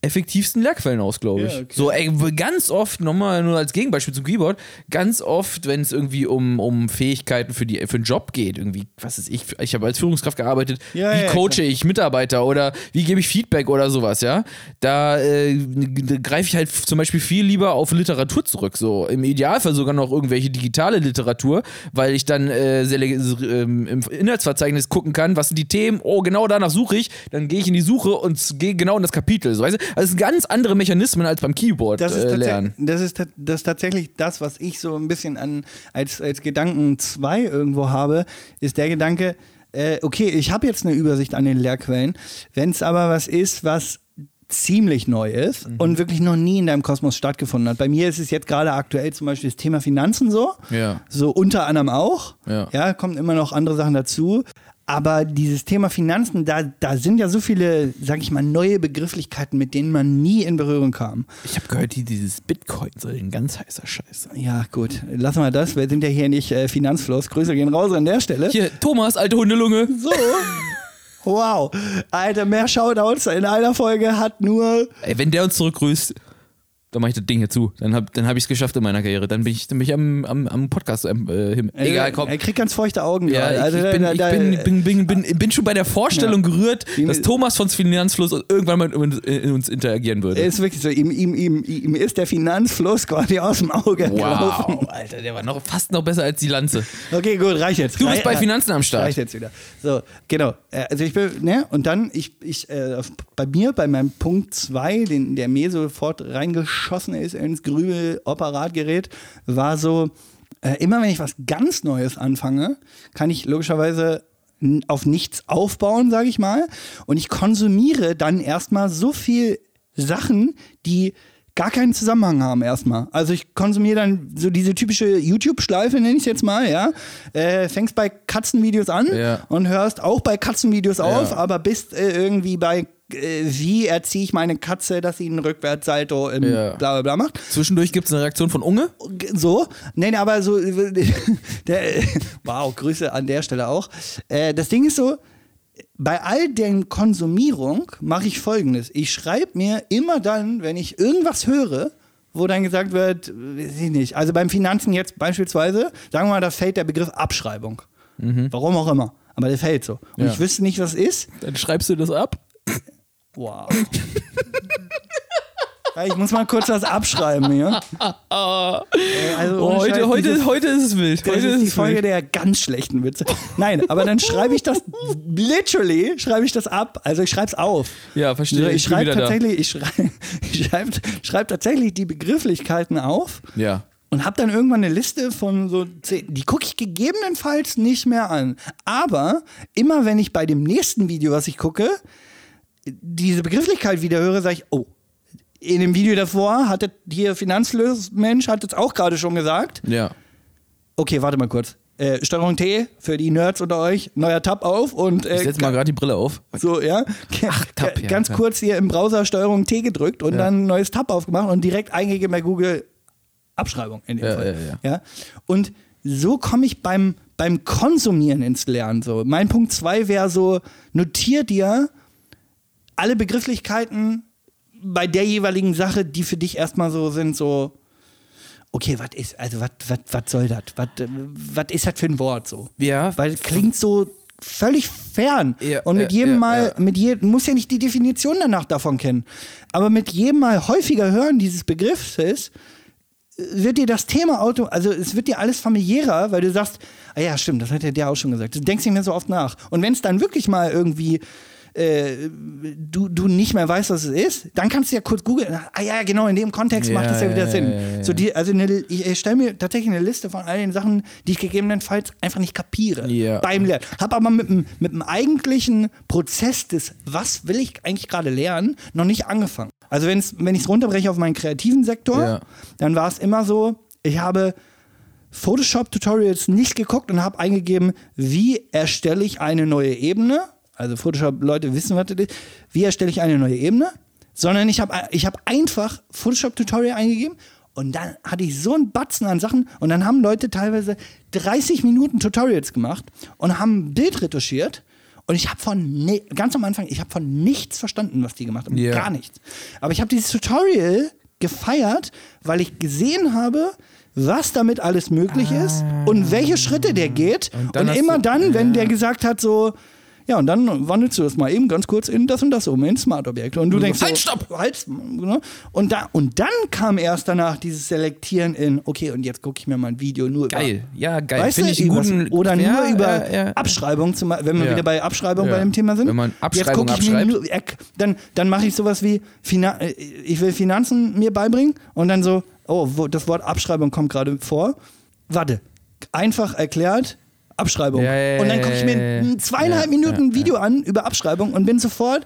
effektivsten Lehrquellen aus, glaube ich. Ja, okay. So, ey, ganz oft, nochmal nur als Gegenbeispiel zum Keyboard, ganz oft, wenn es irgendwie um, um Fähigkeiten für, die, für einen Job geht, irgendwie, was ist ich, ich habe als Führungskraft gearbeitet, Ja, wie ja, coache ich Mitarbeiter oder wie gebe ich Feedback oder sowas, ja, da, äh, da greife ich halt zum Beispiel viel lieber auf Literatur zurück, so im Idealfall sogar noch irgendwelche digitale Literatur, weil ich dann äh, sele- ähm, im Inhaltsverzeichnis gucken kann, was sind die Themen, oh, genau danach suche ich, dann gehe ich in die Suche und gehe genau in das Kapitel, so, weißt du? Also es sind ganz andere Mechanismen als beim Keyboard Das ist, äh, lernen. das, ist, das ist tatsächlich das, was ich so ein bisschen an, als, als Gedanken 2 irgendwo habe, ist der Gedanke, äh, okay, ich habe jetzt eine Übersicht an den Lehrquellen, wenn es aber was ist, was ziemlich neu ist Mhm. und wirklich noch nie in deinem Kosmos stattgefunden hat. Bei mir ist es jetzt gerade aktuell zum Beispiel das Thema Finanzen so, Ja. so unter anderem auch. Ja. ja, kommen immer noch andere Sachen dazu. Aber dieses Thema Finanzen, da, da sind ja so viele, sag ich mal, neue Begrifflichkeiten, mit denen man nie in Berührung kam. Ich habe gehört, die, dieses Bitcoin soll ein ganz heißer Scheiß sein. Ja, gut, lassen wir das. Wir sind ja hier nicht äh, Finanzfluss. Grüße gehen raus an der Stelle. Hier, Thomas, alte Hundelunge. So. Wow. Alter, mehr Shoutouts in einer Folge hat nur. Ey, wenn der uns zurückgrüßt, dann mache ich das Ding hier zu. Dann habe dann hab ich es geschafft in meiner Karriere. Dann bin ich, dann bin ich am, am, am Podcast. Ähm, äh, hin. Egal, komm. Er kriegt ganz feuchte Augen Ja, ich, Also, ich, bin, ich da- bin, bin, bin, bin, bin schon bei der Vorstellung gerührt, Ihm- dass Thomas von Finanzfluss irgendwann mal in, in uns interagieren würde. Er ist wirklich so, ihm, ihm, ihm, ihm ist der Finanzfluss quasi aus dem Auge gelaufen. Wow, (laughs) Alter, der war noch fast noch besser als die Lanze. Okay, gut, reicht jetzt. Du bist bei Finanzen am Start. Reicht jetzt wieder. So, genau. Äh, Also ich bin, ne, und dann, ich, ich, äh, bei mir, bei meinem Punkt 2, der mir sofort reingeschossen ist ins Grübel-Operatgerät, war so, äh, immer wenn ich was ganz Neues anfange, kann ich logischerweise auf nichts aufbauen, sage ich mal. Und ich konsumiere dann erstmal so viel Sachen, die gar keinen Zusammenhang haben erstmal. Also ich konsumiere dann so diese typische YouTube-Schleife, nenne ich es jetzt mal, ja. Äh, fängst bei Katzenvideos an Ja. und hörst auch bei Katzenvideos auf, Ja. aber bist äh, irgendwie bei äh, wie erziehe ich meine Katze, dass sie einen Rückwärtssalto im Ja. bla bla bla macht. Zwischendurch gibt es eine Reaktion von Unge. So, nein, aber so, (laughs) der, wow, Grüße an der Stelle auch. Äh, das Ding ist so, bei all der Konsumierung mache ich folgendes. Ich schreibe mir immer dann, wenn ich irgendwas höre, wo dann gesagt wird, weiß ich nicht, also beim Finanzen jetzt beispielsweise, sagen wir mal, da fällt der Begriff Abschreibung. Warum auch immer. Aber der fällt so. Und Ja. ich wüsste nicht, was es ist. Dann schreibst du das ab. Wow. (laughs) ich muss mal kurz was abschreiben hier. Äh, Also Oh, heute, Scheiß, heute, diese- heute ist es wild. Heute ist die es Folge wild. der ganz schlechten Witze. Nein, aber dann schreibe ich das, literally schreibe ich das ab. Also ich schreibe es auf. Ja, verstehe. Also ich Ich schreibe wieder da. tatsächlich, ich schreibe (laughs) ich schreib, schreib tatsächlich die Begrifflichkeiten auf Ja. und habe dann irgendwann eine Liste von so zehn, die gucke ich gegebenenfalls nicht mehr an. Aber immer wenn ich bei dem nächsten Video, was ich gucke, diese Begrifflichkeit wieder höre, sage ich, oh, in dem Video davor hat hier Finanzlösmensch hat es auch gerade schon gesagt. Ja. Okay, warte mal kurz. Äh, Steuerung T für die Nerds unter euch, neuer Tab auf und äh, Ich setz mal gerade die Brille auf. so, ja. Tab, ja, Ganz ja. kurz hier im Browser Steuerung T gedrückt und dann ein neues Tab aufgemacht und direkt eingegeben bei Google Abschreibung in dem Ja, Fall. ja, ja. Und so komme ich beim, beim Konsumieren ins Lernen. So. Mein Punkt 2 wäre so, notier dir alle Begrifflichkeiten bei der jeweiligen Sache, die für dich erstmal so sind, so, okay, was ist, also was soll das? Was ist das für ein Wort so? Ja. Weil es klingt so völlig fern. Ja, und mit jedem ja, Mal, ja. mit jedem, muss ja nicht die Definition danach davon kennen. Aber mit jedem Mal häufiger hören dieses Begriffs wird dir das Thema Auto, also es wird dir alles familiärer, weil du sagst, ah ja, stimmt, das hat ja der auch schon gesagt. Du denkst nicht mehr so oft nach. Und wenn es dann wirklich mal irgendwie äh, du, du nicht mehr weißt, was es ist, dann kannst du ja kurz googeln. Ah ja, genau, in dem Kontext Ja, macht es ja wieder Sinn. ja. So die, also eine, ich, ich stelle mir tatsächlich eine Liste von all den Sachen, die ich gegebenenfalls einfach nicht kapiere beim Lernen. Hab aber mit dem, mit dem eigentlichen Prozess des, was will ich eigentlich gerade lernen, noch nicht angefangen. Also wenn's, wenn ich es runterbreche auf meinen kreativen Sektor, dann war es immer so, ich habe Photoshop-Tutorials nicht geguckt und habe eingegeben, wie erstelle ich eine neue Ebene. Also Photoshop-Leute wissen, was das ist. Wie erstelle ich eine neue Ebene? Sondern ich habe ich hab einfach Photoshop-Tutorial eingegeben und dann hatte ich so einen Batzen an Sachen und dann haben Leute teilweise 30 Minuten Tutorials gemacht und haben ein Bild retuschiert und ich habe von, ne ganz am Anfang, ich habe von nichts verstanden, was die gemacht haben. Ja. Gar nichts. Aber ich habe dieses Tutorial gefeiert, weil ich gesehen habe, was damit alles möglich ist und welche Schritte der geht. Und Und, immer du- dann, wenn ja. der gesagt hat, so, ja, und dann wandelst du das mal eben ganz kurz in das und das um, in Smart-Objekte. Und du denkst, halt, so, stopp! Halt, ne? und, da, und dann kam erst danach dieses Selektieren in, okay, und jetzt gucke ich mir mal ein Video nur über Geil. Ja, geil. Weißt Finde du, ich einen guten. oder ja, nur über ja, ja. Abschreibung, zum, wenn wir wieder bei Abschreibung bei dem Thema sind. Wenn man Abschreibung Jetzt ich abschreibt. nur, dann, dann mache ich sowas wie, Fina äh, ich will Finanzen mir beibringen und dann so, oh, das Wort Abschreibung kommt gerade vor. Warte, einfach erklärt, Abschreibung. Ja, ja, und dann gucke ich mir ein zweieinhalb Minuten Video an über Abschreibung und bin sofort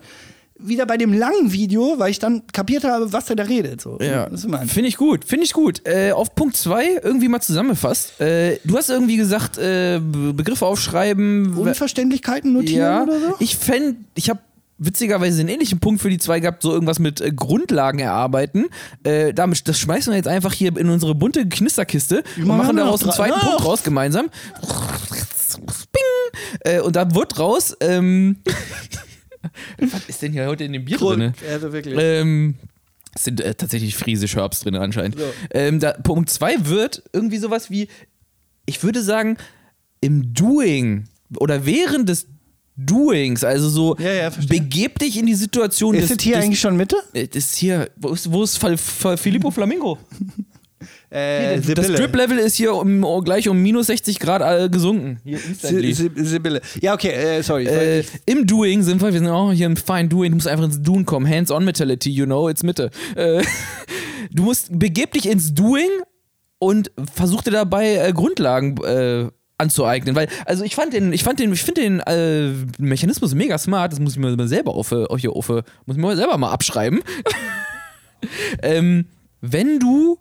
wieder bei dem langen Video, weil ich dann kapiert habe, was der da redet. So. Ja, finde ich gut, finde ich gut. Äh, auf Punkt 2 irgendwie mal zusammengefasst. Äh, du hast irgendwie gesagt, äh, Be- Begriffe aufschreiben. Unverständlichkeiten notieren ja, oder so? ich fände, ich habe witzigerweise einen ähnlichen Punkt für die zwei gehabt, so irgendwas mit äh, Grundlagen erarbeiten. Äh, damit, das schmeißen wir jetzt einfach hier in unsere bunte Knisterkiste und machen daraus einen zweiten. Punkt raus gemeinsam. Bing! Äh, und da wird raus, ähm, (laughs) was ist denn hier heute in dem Bier drin? Also wirklich. Ähm, es sind äh, tatsächlich friesische Herbst drin anscheinend. Ja. Ähm, da, Punkt 2 wird irgendwie sowas wie, ich würde sagen, im Doing oder während des Doings, also so, Ja, ja, begeb dich in die Situation ist des, das hier des, eigentlich schon Mitte? äh, das ist hier, wo ist, wo ist Fal- Fal- Filippo Flamingo? (laughs) Äh, das Drip-Level ist hier um, oh, gleich um minus 60 Grad äh, gesunken. Hier instantly. Si- Si- Sibylle. Ja, okay, äh, sorry. Äh, Im Doing sind wir, wir sind auch hier im Fine Doing, du musst einfach ins Doing kommen. Hands-on-Mentality, you know, it's Mitte. Äh, (laughs) du musst, begeb dich ins Doing und versuch dir dabei äh, Grundlagen äh, anzueignen. Weil, also ich fand den, ich fand den, ich finde den äh, Mechanismus mega smart, das muss ich mir selber auf, auf, hier, auf muss ich mir selber mal abschreiben. (laughs) ähm, wenn du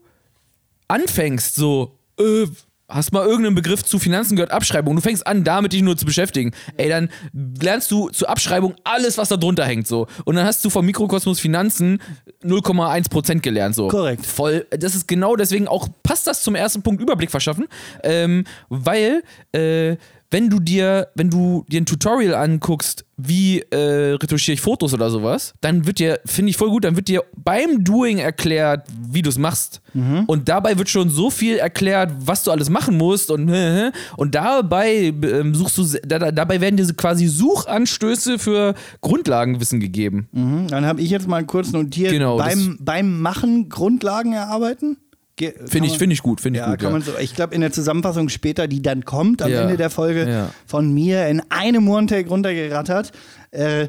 anfängst, so, äh, hast mal irgendeinen Begriff zu Finanzen gehört, Abschreibung, du fängst an, damit dich nur zu beschäftigen, ey, dann lernst du zur Abschreibung alles, was da drunter hängt, so. Und dann hast du vom Mikrokosmos Finanzen 0,1% gelernt, so. Korrekt. Voll, das ist genau deswegen auch, passt das zum ersten Punkt Überblick verschaffen, ähm, weil, äh, wenn du dir, wenn du dir ein Tutorial anguckst, wie äh, retuschiere ich Fotos oder sowas, dann wird dir, finde ich voll gut, dann wird dir beim Doing erklärt, wie du es machst. Und dabei wird schon so viel erklärt, was du alles machen musst und (laughs) und dabei ähm, suchst du, da, da- dabei werden dir so quasi Suchanstöße für Grundlagenwissen gegeben. Mhm, Dann habe ich jetzt mal kurz notiert, Genau, beim, beim Machen Grundlagen erarbeiten. Finde ich, finde ich gut, finde ich Ja, gut. kann man so, ich glaube, in der Zusammenfassung später, die dann kommt am Ja, Ende der Folge, ja. von mir in einem One-Take runtergerattert. Äh,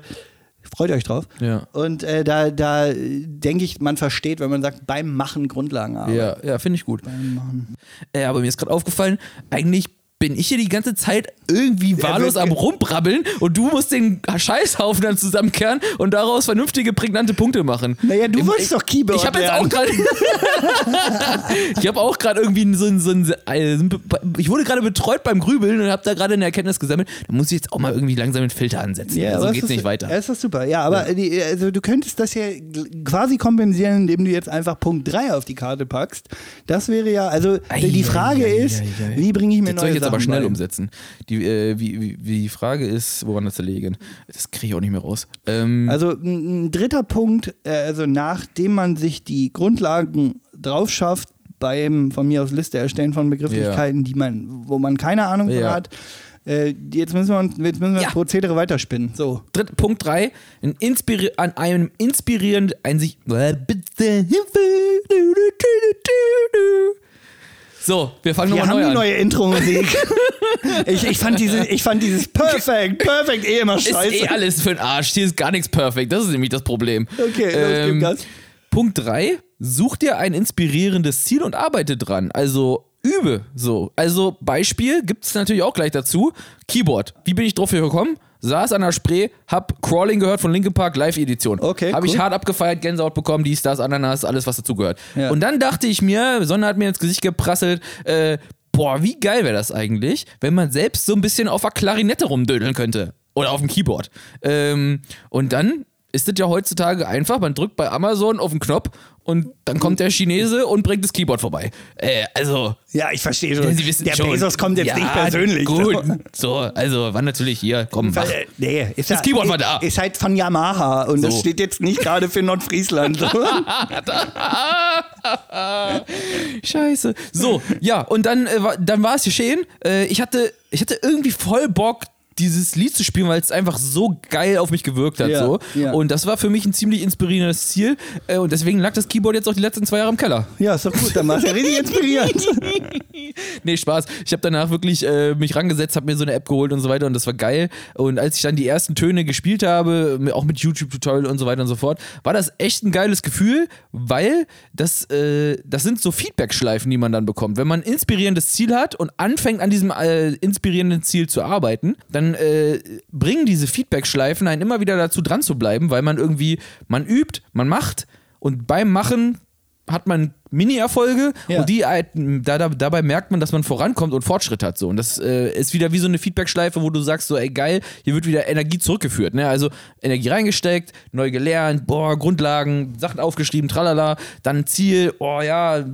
freut euch drauf. Ja. Und äh, da, da denke ich, man versteht, wenn man sagt, beim Machen Grundlagen arbeiten. Ja, ja, finde ich gut. Äh, aber mir ist gerade aufgefallen, eigentlich bin ich hier die ganze Zeit irgendwie wahllos am Rumbrabbeln und du musst den Scheißhaufen dann zusammenkehren und daraus vernünftige, prägnante Punkte machen. Naja, du wolltest doch Keyboard Ich habe jetzt auch gerade. (laughs) ich habe auch gerade irgendwie so ein, so ein. äh, Ich wurde gerade betreut beim Grübeln und habe da gerade eine Erkenntnis gesammelt. Da muss ich jetzt auch mal irgendwie langsam den Filter ansetzen. Ja, so aber geht's es ist, nicht weiter. Ja, ist das super. Ja, aber Die, also du könntest das ja quasi kompensieren, indem du jetzt einfach Punkt 3 auf die Karte packst. Das wäre ja, also Ei, die Frage ei, ist, ei, ei. wie bringe ich mir neue aber schnell bei? umsetzen. Die, äh, wie, wie, wie die Frage ist, woran das liegen. Das kriege ich auch nicht mehr raus. Ähm, Also ein, dritter Punkt, äh, also nachdem man sich die Grundlagen drauf schafft, beim von mir aus Liste erstellen von Begrifflichkeiten, die man, wo man keine Ahnung Ja. hat, äh, jetzt müssen wir, uns, jetzt müssen wir Ja. das Prozedere weiterspinnen. So. Dritt, Punkt 3. Ein an einem inspirierend, ein sich. So, wir fangen Wir nochmal haben neu die an. neue Intro-Musik. (laughs) ich, ich, fand diese, ich fand dieses Perfect, Perfect eh immer ist scheiße. eh alles für den Arsch. Hier ist gar nichts perfekt. Das ist nämlich das Problem. Okay, los, gib Gas. Punkt 3. Such dir ein inspirierendes Ziel und arbeite dran. Also übe so. Also Beispiel gibt es natürlich auch gleich dazu. Keyboard. Wie bin ich drauf hier gekommen? Saß an der Spree, hab Crawling gehört von Linkin Park, Live-Edition. Okay, Hab ich cool. hart abgefeiert, Gänsehaut bekommen, dies, das, Ananas, alles, was dazugehört. Ja. Und dann dachte ich mir, Sonne hat mir ins Gesicht geprasselt, äh, boah, wie geil wäre das eigentlich, wenn man selbst so ein bisschen auf der Klarinette rumdödeln könnte. Oder auf dem Keyboard. Ähm, und dann ist das ja heutzutage einfach, man drückt bei Amazon auf den Knopf und dann kommt der Chinese und bringt das Keyboard vorbei. Äh, also, Ja, ich verstehe schon. Sie wissen der schon. Bezos kommt jetzt Ja, nicht persönlich. Gut, so, also war natürlich hier, komm. Weil, äh, nee, ist Das ja- Keyboard war da. Ist halt von Yamaha und das So. steht jetzt nicht gerade für Nordfriesland. (laughs) Scheiße. So, ja, und dann, äh, war- dann war es geschehen. Äh, ich, hatte, ich hatte irgendwie voll Bock, dieses Lied zu spielen, weil es einfach so geil auf mich gewirkt hat. Ja, so. ja. Und das war für mich ein ziemlich inspirierendes Ziel. Äh, und deswegen lag das Keyboard jetzt auch die letzten zwei Jahre im Keller. ja, ist doch gut, dann war es ja richtig (laughs) inspirierend. (laughs) Nee, Spaß. Ich habe danach wirklich äh, mich rangesetzt, habe mir so eine App geholt und so weiter und das war geil. Und als ich dann die ersten Töne gespielt habe, auch mit YouTube-Tutorial und so weiter und so fort, war das echt ein geiles Gefühl, weil das, äh, das sind so Feedback-Schleifen, die man dann bekommt. Wenn man ein inspirierendes Ziel hat und anfängt an diesem äh, inspirierenden Ziel zu arbeiten, dann äh, bringen diese Feedback-Schleifen einen immer wieder dazu dran zu bleiben, weil man irgendwie, man übt, man macht und beim Machen hat man Mini-Erfolge Ja. und die da, da, dabei merkt man, dass man vorankommt und Fortschritt hat. So. Und das äh, ist wieder wie so eine Feedback-Schleife, wo du sagst, so, ey geil, hier wird wieder Energie zurückgeführt. Ne? Also Energie reingesteckt, neu gelernt, boah, Grundlagen, Sachen aufgeschrieben, tralala, dann Ziel, oh ja,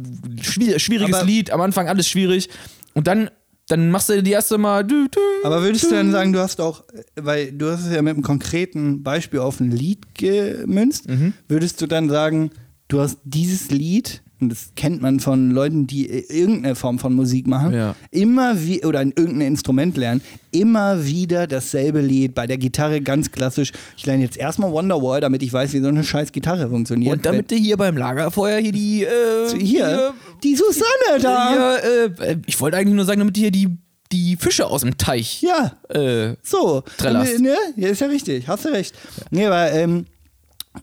schwier schwieriges Aber- Lied, am Anfang alles schwierig. Und dann, dann machst du die erste Mal. Du, du, Aber würdest du dann sagen, du hast auch, weil du hast es ja mit einem konkreten Beispiel auf ein Lied gemünzt, Mhm. würdest du dann sagen, du hast dieses Lied, und das kennt man von Leuten, die irgendeine Form von Musik machen, Ja. immer wie oder in irgendein Instrument lernen, immer wieder dasselbe Lied, bei der Gitarre ganz klassisch. Ich lerne jetzt erstmal Wonderwall, damit ich weiß, wie so eine scheiß Gitarre funktioniert. und damit du hier beim Lagerfeuer hier die. Äh, hier, die Susanne da. hier, äh, ich wollte eigentlich nur sagen, damit hier die, die Fische aus dem Teich. Ja, Äh, So, Trellerst. ne, ja, ist ja richtig, hast du recht. Nee, aber ähm,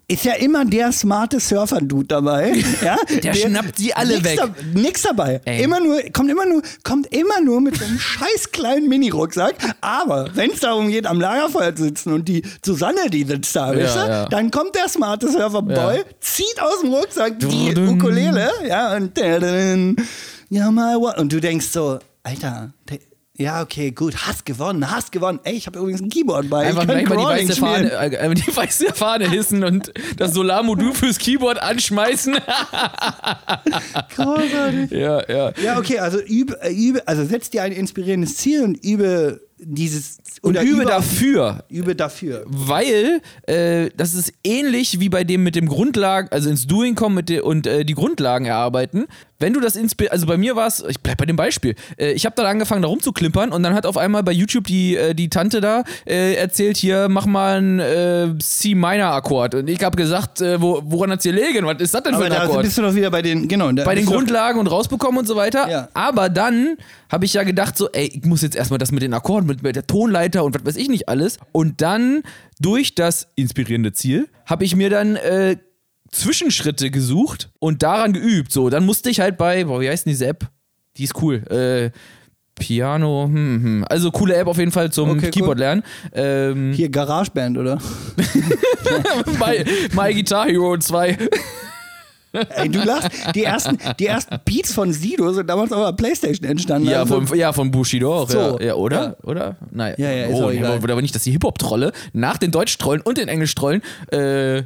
ist ja immer der smarte Surfer-Dude dabei. (laughs) Ja? Der schnappt die alle nix weg. Da, nix dabei. Ey. Immer nur, kommt immer nur, kommt immer nur mit so einem (laughs) scheiß kleinen Mini-Rucksack. Aber wenn es darum geht, am Lagerfeuer zu sitzen und die Susanne, die sitzt da, du, ja. dann kommt der smarte Surfer-Boy, Ja. zieht aus dem Rucksack die. Ukulele, ja, und ja, mal, und du denkst so, Alter, der, ja, okay, gut, hast gewonnen, hast gewonnen. Ey, ich habe übrigens ein Keyboard bei. Einfach mal die weiße. Fahne, äh, einfach die weiße Fahne hissen und das Solarmodul fürs Keyboard anschmeißen. (laughs) Großartig. ja, ja. Ja, okay, also übe, äh, übe, also setz dir ein inspirierendes Ziel und übe dieses Und oder übe über- dafür. Übe dafür. Weil äh, das ist ähnlich wie bei dem mit dem Grundlagen, also ins Doing kommen mit de und äh, die Grundlagen erarbeiten. Wenn du das inspir also bei mir war es, ich bleib bei dem Beispiel. Äh, ich habe dann angefangen, da rumzuklimpern und dann hat auf einmal bei YouTube die, äh, die Tante da äh, erzählt, hier mach mal einen äh, C-Minor-Akkord. Und ich habe gesagt, äh, wo, woran hat's hier liegen? Was ist das denn für Aber ein da Akkord? bist du doch wieder bei den, genau. bei den Grundlagen und rausbekommen und so weiter. Ja. Aber dann habe ich ja gedacht, so, ey, ich muss jetzt erstmal das mit den Akkorden, mit, mit der Tonleiter und was weiß ich nicht alles. Und dann durch das inspirierende Ziel habe ich mir dann äh, Zwischenschritte gesucht und daran geübt. So, dann musste ich halt bei, boah, wie heißt denn diese App? Die ist cool. Äh, Piano, hm, hm. also coole App auf jeden Fall zum Okay, cool. Keyboard lernen. Ähm, Hier Garageband, oder? (laughs) (laughs) My, My Guitar Hero 2. Ey, du lachst. Die ersten, die ersten Beats von Sido sind damals auf der Playstation entstanden. Ja, Also, von, ja, von Bushido auch. So. Ja, ja, oder? Ja. Oder? Naja. Ja, ja, ist oh, aber nicht, dass die Hip-Hop-Trolle nach den Deutsch-Trollen und den Englisch-Trollen äh,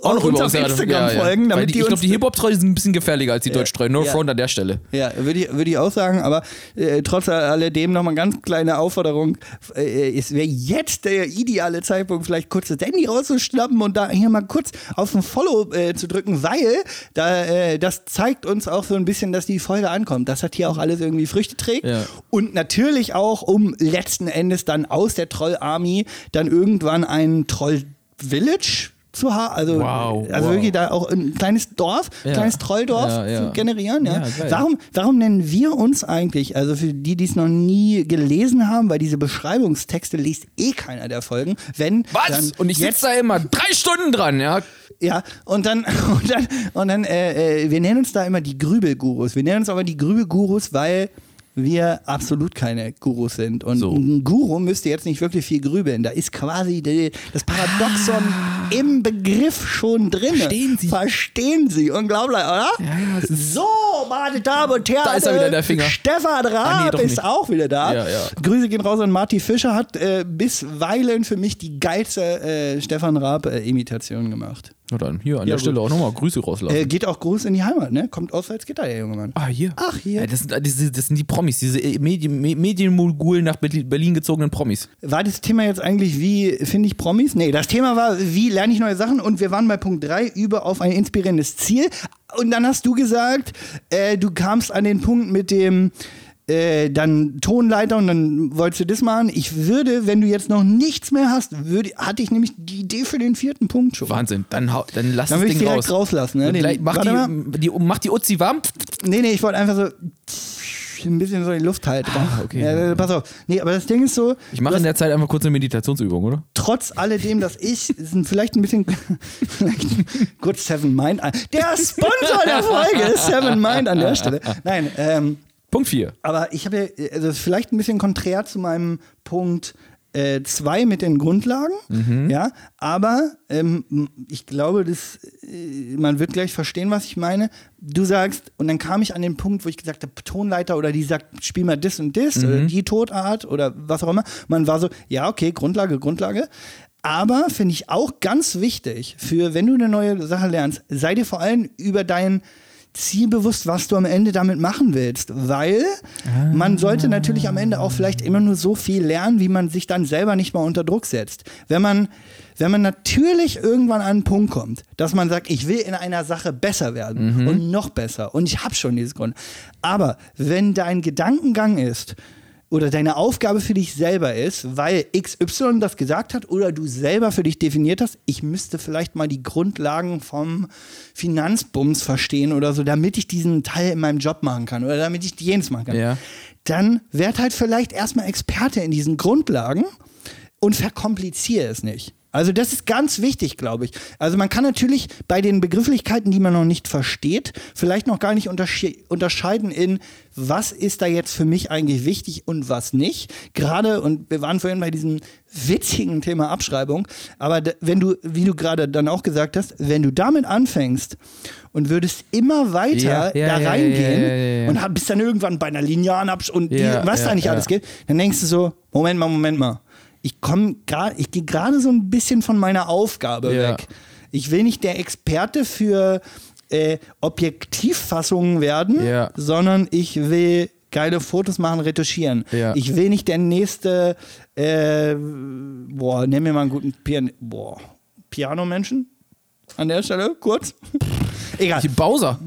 auch noch uns über auf uns Instagram folgen, Weil damit die, die Ich glaube, die Hip-Hop-Trollen sind ein bisschen gefährlicher als die Deutsch-Trollen. No Ja. front an der Stelle. Ja, würde ich, würde ich auch sagen, aber äh, trotz alledem nochmal ganz kleine Aufforderung. Äh, es wäre jetzt der ideale Zeitpunkt, vielleicht kurz das Handy rauszuschnappen und da hier mal kurz auf ein Follow äh, zu drücken, weil da, äh, das zeigt uns auch so ein bisschen, dass die Folge ankommt. Das hat hier auch alles irgendwie Früchte trägt. Ja. Und natürlich auch, um letzten Endes dann aus der Troll-Army dann irgendwann ein Troll-Village zu haben. Also, Wow, also wow. wirklich da auch ein kleines Dorf, Ja. kleines Trolldorf Ja, ja. zu generieren. Ja. Warum, warum nennen wir uns eigentlich, also für die, die es noch nie gelesen haben, weil diese Beschreibungstexte liest eh keiner der Folgen, wenn Was? und ich sitze da immer drei Stunden dran, ja. ja, und dann, (laughs) und dann, und dann äh, äh, wir nennen uns da immer die Grübelgurus. Wir nennen uns aber die Grübelgurus, weil wir absolut keine Gurus sind. Und So. ein Guru müsste jetzt nicht wirklich viel grübeln. Da ist quasi die, das Paradoxon im Begriff schon drin. Ah. Verstehen Sie? Verstehen Sie. Unglaublich, oder? Ja, so, meine Damen und Herren. Da ist er wieder, der Finger. Stefan Raab Ah, nee, ist auch wieder da. Ja, ja. Grüße gehen raus an Marty Fischer, hat äh, bisweilen für mich die geilste äh, Stefan Raab-Imitation gemacht. Na dann, hier an Ja, der Stelle auch nochmal Grüße rauslassen. Äh, geht auch Gruß in die Heimat, ne? Kommt aus Salzgitter, der junge Mann. Ah, hier. Ach, hier. Ja, das, sind, diese, das sind die Promis, diese äh, Medien, Me- Medienmogul nach Berlin, Berlin gezogenen Promis. War das Thema jetzt eigentlich, wie finde ich Promis? Nee, das Thema war, wie lerne ich neue Sachen? Und wir waren bei Punkt 3 über auf ein inspirierendes Ziel. Und dann hast du gesagt, äh, du kamst an den Punkt mit dem äh, dann Tonleiter und dann wolltest du das machen. Ich würde, wenn du jetzt noch nichts mehr hast, würde, hatte ich nämlich die Idee für den vierten Punkt schon. Wahnsinn. Dann, hau- dann lass Dann das ich Ding direkt raus. rauslassen. Ne? Den- gleich, mach, mal. die, die, mach die Uzi warm. Nee, nee, ich wollte einfach so ein bisschen so die Luft halten. Ah, okay. Ja, pass auf. Nee, aber das Ding ist so, Ich mache in der Zeit einfach kurz eine Meditationsübung, oder? trotz alledem, dass ich vielleicht ein bisschen vielleicht gut Seven Mind an. Der Sponsor der Folge ist Seven Mind an der Stelle. Nein, ähm, Punkt 4. aber ich habe ja, also das ist vielleicht ein bisschen konträr zu meinem Punkt 2 mit den Grundlagen, ja, aber ähm, ich glaube, das, äh, man wird gleich verstehen, was ich meine. Du sagst, und dann kam ich an den Punkt, wo ich gesagt habe, Tonleiter oder die sagt, spiel mal das und das oder die Totart oder was auch immer. Man war so, ja, okay, Grundlage, Grundlage. Aber finde ich auch ganz wichtig, für wenn du eine neue Sache lernst, sei dir vor allem über dein Ziel bewusst, was du am Ende damit machen willst, weil man sollte natürlich am Ende auch vielleicht immer nur so viel lernen, wie man sich dann selber nicht mal unter Druck setzt. Wenn man, wenn man natürlich irgendwann an einen Punkt kommt, dass man sagt, ich will in einer Sache besser werden und noch besser und ich habe schon dieses Grund. Aber wenn dein Gedankengang ist, oder deine Aufgabe für dich selber ist, weil XY das gesagt hat oder du selber für dich definiert hast, ich müsste vielleicht mal die Grundlagen vom Finanzbums verstehen oder so, damit ich diesen Teil in meinem Job machen kann oder damit ich jenes machen kann. Ja. Dann werd halt vielleicht erstmal Experte in diesen Grundlagen und verkompliziere es nicht. Also das ist ganz wichtig, glaube ich. Also man kann natürlich bei den Begrifflichkeiten, die man noch nicht versteht, vielleicht noch gar nicht untersche unterscheiden in, was ist da jetzt für mich eigentlich wichtig und was nicht. Gerade, und wir waren vorhin bei diesem witzigen Thema Abschreibung, aber wenn du, wie du gerade dann auch gesagt hast, wenn du damit anfängst und würdest immer weiter Ja, ja, da ja, reingehen und bist dann irgendwann bei einer linearen Abschreibung und die, was da nicht alles geht, dann denkst du so, Moment mal, Moment mal. Ich komme gerade, ich gehe gerade so ein bisschen von meiner Aufgabe Ja. weg. Ich will nicht der Experte für äh, Objektivfassungen werden, Ja. sondern ich will geile Fotos machen, retuschieren. Ja. Ich will nicht der nächste, äh, boah, nenn mir mal einen guten Pian boah, Piano-Menschen an der Stelle, kurz. (laughs) Egal. Die Bowser.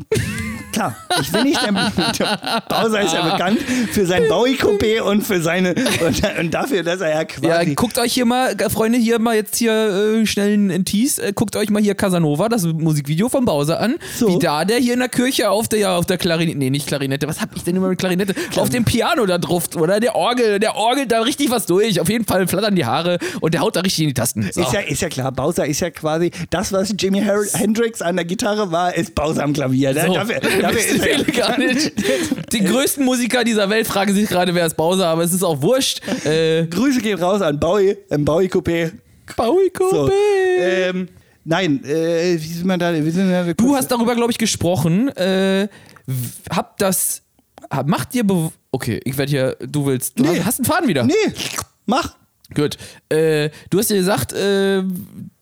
Klar, ich will nicht der, der Bowser ist ja bekannt für sein Bowie-Coupé und für seine und, und dafür, dass er ja Ja, quasi guckt euch hier mal, Freunde, hier mal jetzt hier äh, schnell einen Tease. Äh, guckt euch mal hier Casanova, das Musikvideo von Bowser an. So. Wie da der hier in der Kirche auf der, ja, auf der Klarinette, nee, nicht Klarinette, was hab ich denn immer mit Klarinette? Auf dem Piano da drauf, oder? Der Orgel, der orgelt da richtig was durch. Auf jeden Fall flattern die Haare und der haut da richtig in die Tasten. So. Ist ja, ist ja klar, Bowser ist ja quasi das, was Jimi Hendrix an der Gitarre war, ist Bowser am Klavier. Ne? So. Dafür, dafür ist er, gar nicht. Die größten Musiker dieser Welt fragen sich gerade, wer ist Bowser, aber es ist auch wurscht. Äh, Grüße gehen raus an Bowie, im Bowie Coupé. Bowie So. Coupé. Ähm, nein, äh, wie sind wir da? Wie sind wir da Du hast darüber, glaube ich, gesprochen. Äh, hab das. Hab, macht dir. Okay, ich werde hier. Du willst. Du Nee. hast, hast einen Faden wieder. Nee, mach. Gut. Äh, du hast dir gesagt, äh,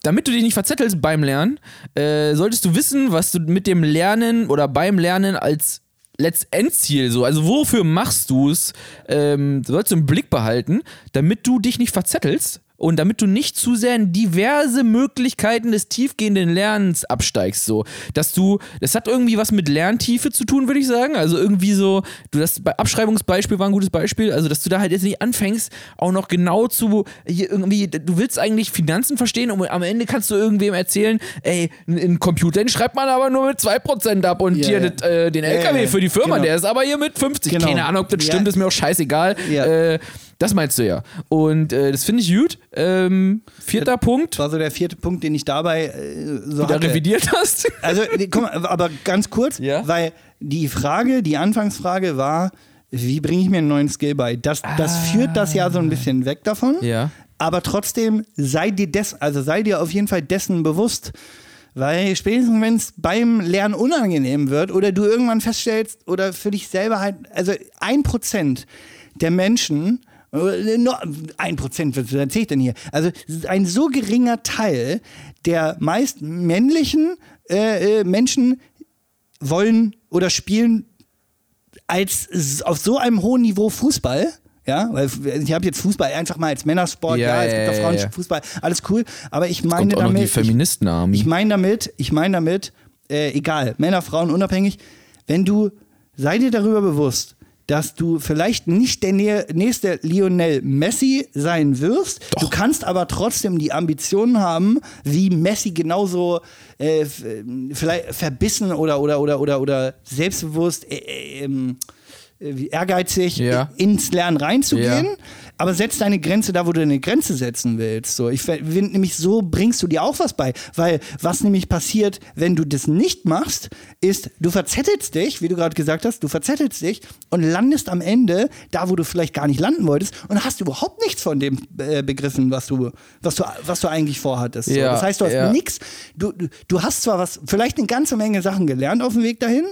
damit du dich nicht verzettelst beim Lernen, äh, solltest du wissen, was du mit dem Lernen oder beim Lernen als Letztendziel so, also wofür machst du es, ähm, sollst du im Blick behalten, damit du dich nicht verzettelst und damit du nicht zu sehr in diverse Möglichkeiten des tiefgehenden Lernens absteigst, so, dass du, das hat irgendwie was mit Lerntiefe zu tun, würde ich sagen, also irgendwie so, du das bei Abschreibungsbeispiel war ein gutes Beispiel, also dass du da halt jetzt nicht anfängst, auch noch genau zu, hier irgendwie, du willst eigentlich Finanzen verstehen und am Ende kannst du irgendwem erzählen, ey, ein Computer, den schreibt man aber nur mit 2% ab und Ja, hier ja. das, äh, den LKW ja, für die Firma, genau. der ist aber hier mit 50. Genau. Keine Ahnung, ob das stimmt, ist mir auch scheißegal. Ja. Äh, das meinst du ja. Und äh, das finde ich gut. Ähm, vierter Punkt, Das war so der vierte Punkt, den ich dabei äh, so da hatte. revidiert hast. (laughs) Also, nee, komm, aber ganz kurz, Ja. weil die Frage, die Anfangsfrage war, wie bringe ich mir einen neuen Skill bei? Das, das führt das ja so ein bisschen weg davon. Ja. Aber trotzdem sei dir des, also sei dir auf jeden Fall dessen bewusst. Weil spätestens, wenn es beim Lernen unangenehm wird oder du irgendwann feststellst oder für dich selber halt, also ein Prozent der Menschen, ein Prozent, was erzähl ich denn hier? Also ein so geringer Teil der meist männlichen äh, äh, Menschen wollen oder spielen als auf so einem hohen Niveau Fußball. Ja, weil ich habe jetzt Fußball einfach mal als Männersport, Ja, ja, es gibt auch ja, Frauen ja. Fußball, alles cool. Aber ich meine damit, die ich, Feministenarmee. ich meine damit, ich meine damit, äh, egal, Männer, Frauen, unabhängig, wenn du, sei dir darüber bewusst, dass du vielleicht nicht der nä- nächste Lionel Messi sein wirst. Du kannst aber trotzdem die Ambitionen haben, wie Messi genauso äh, f- vielleicht verbissen oder oder oder oder oder selbstbewusst äh, äh, ähm, äh, ehrgeizig Ja. ins Lernen reinzugehen. Ja. Aber setz deine Grenze da, wo du eine Grenze setzen willst. So, ich finde nämlich, so bringst du dir auch was bei. Weil was nämlich passiert, wenn du das nicht machst, ist, du verzettelst dich, wie du gerade gesagt hast, du verzettelst dich und landest am Ende da, wo du vielleicht gar nicht landen wolltest und hast überhaupt nichts von dem äh, begriffen, was du, was du, was du eigentlich vorhattest. So, Ja, das heißt, du hast nichts, du, du hast zwar was, vielleicht eine ganze Menge Sachen gelernt auf dem Weg dahin,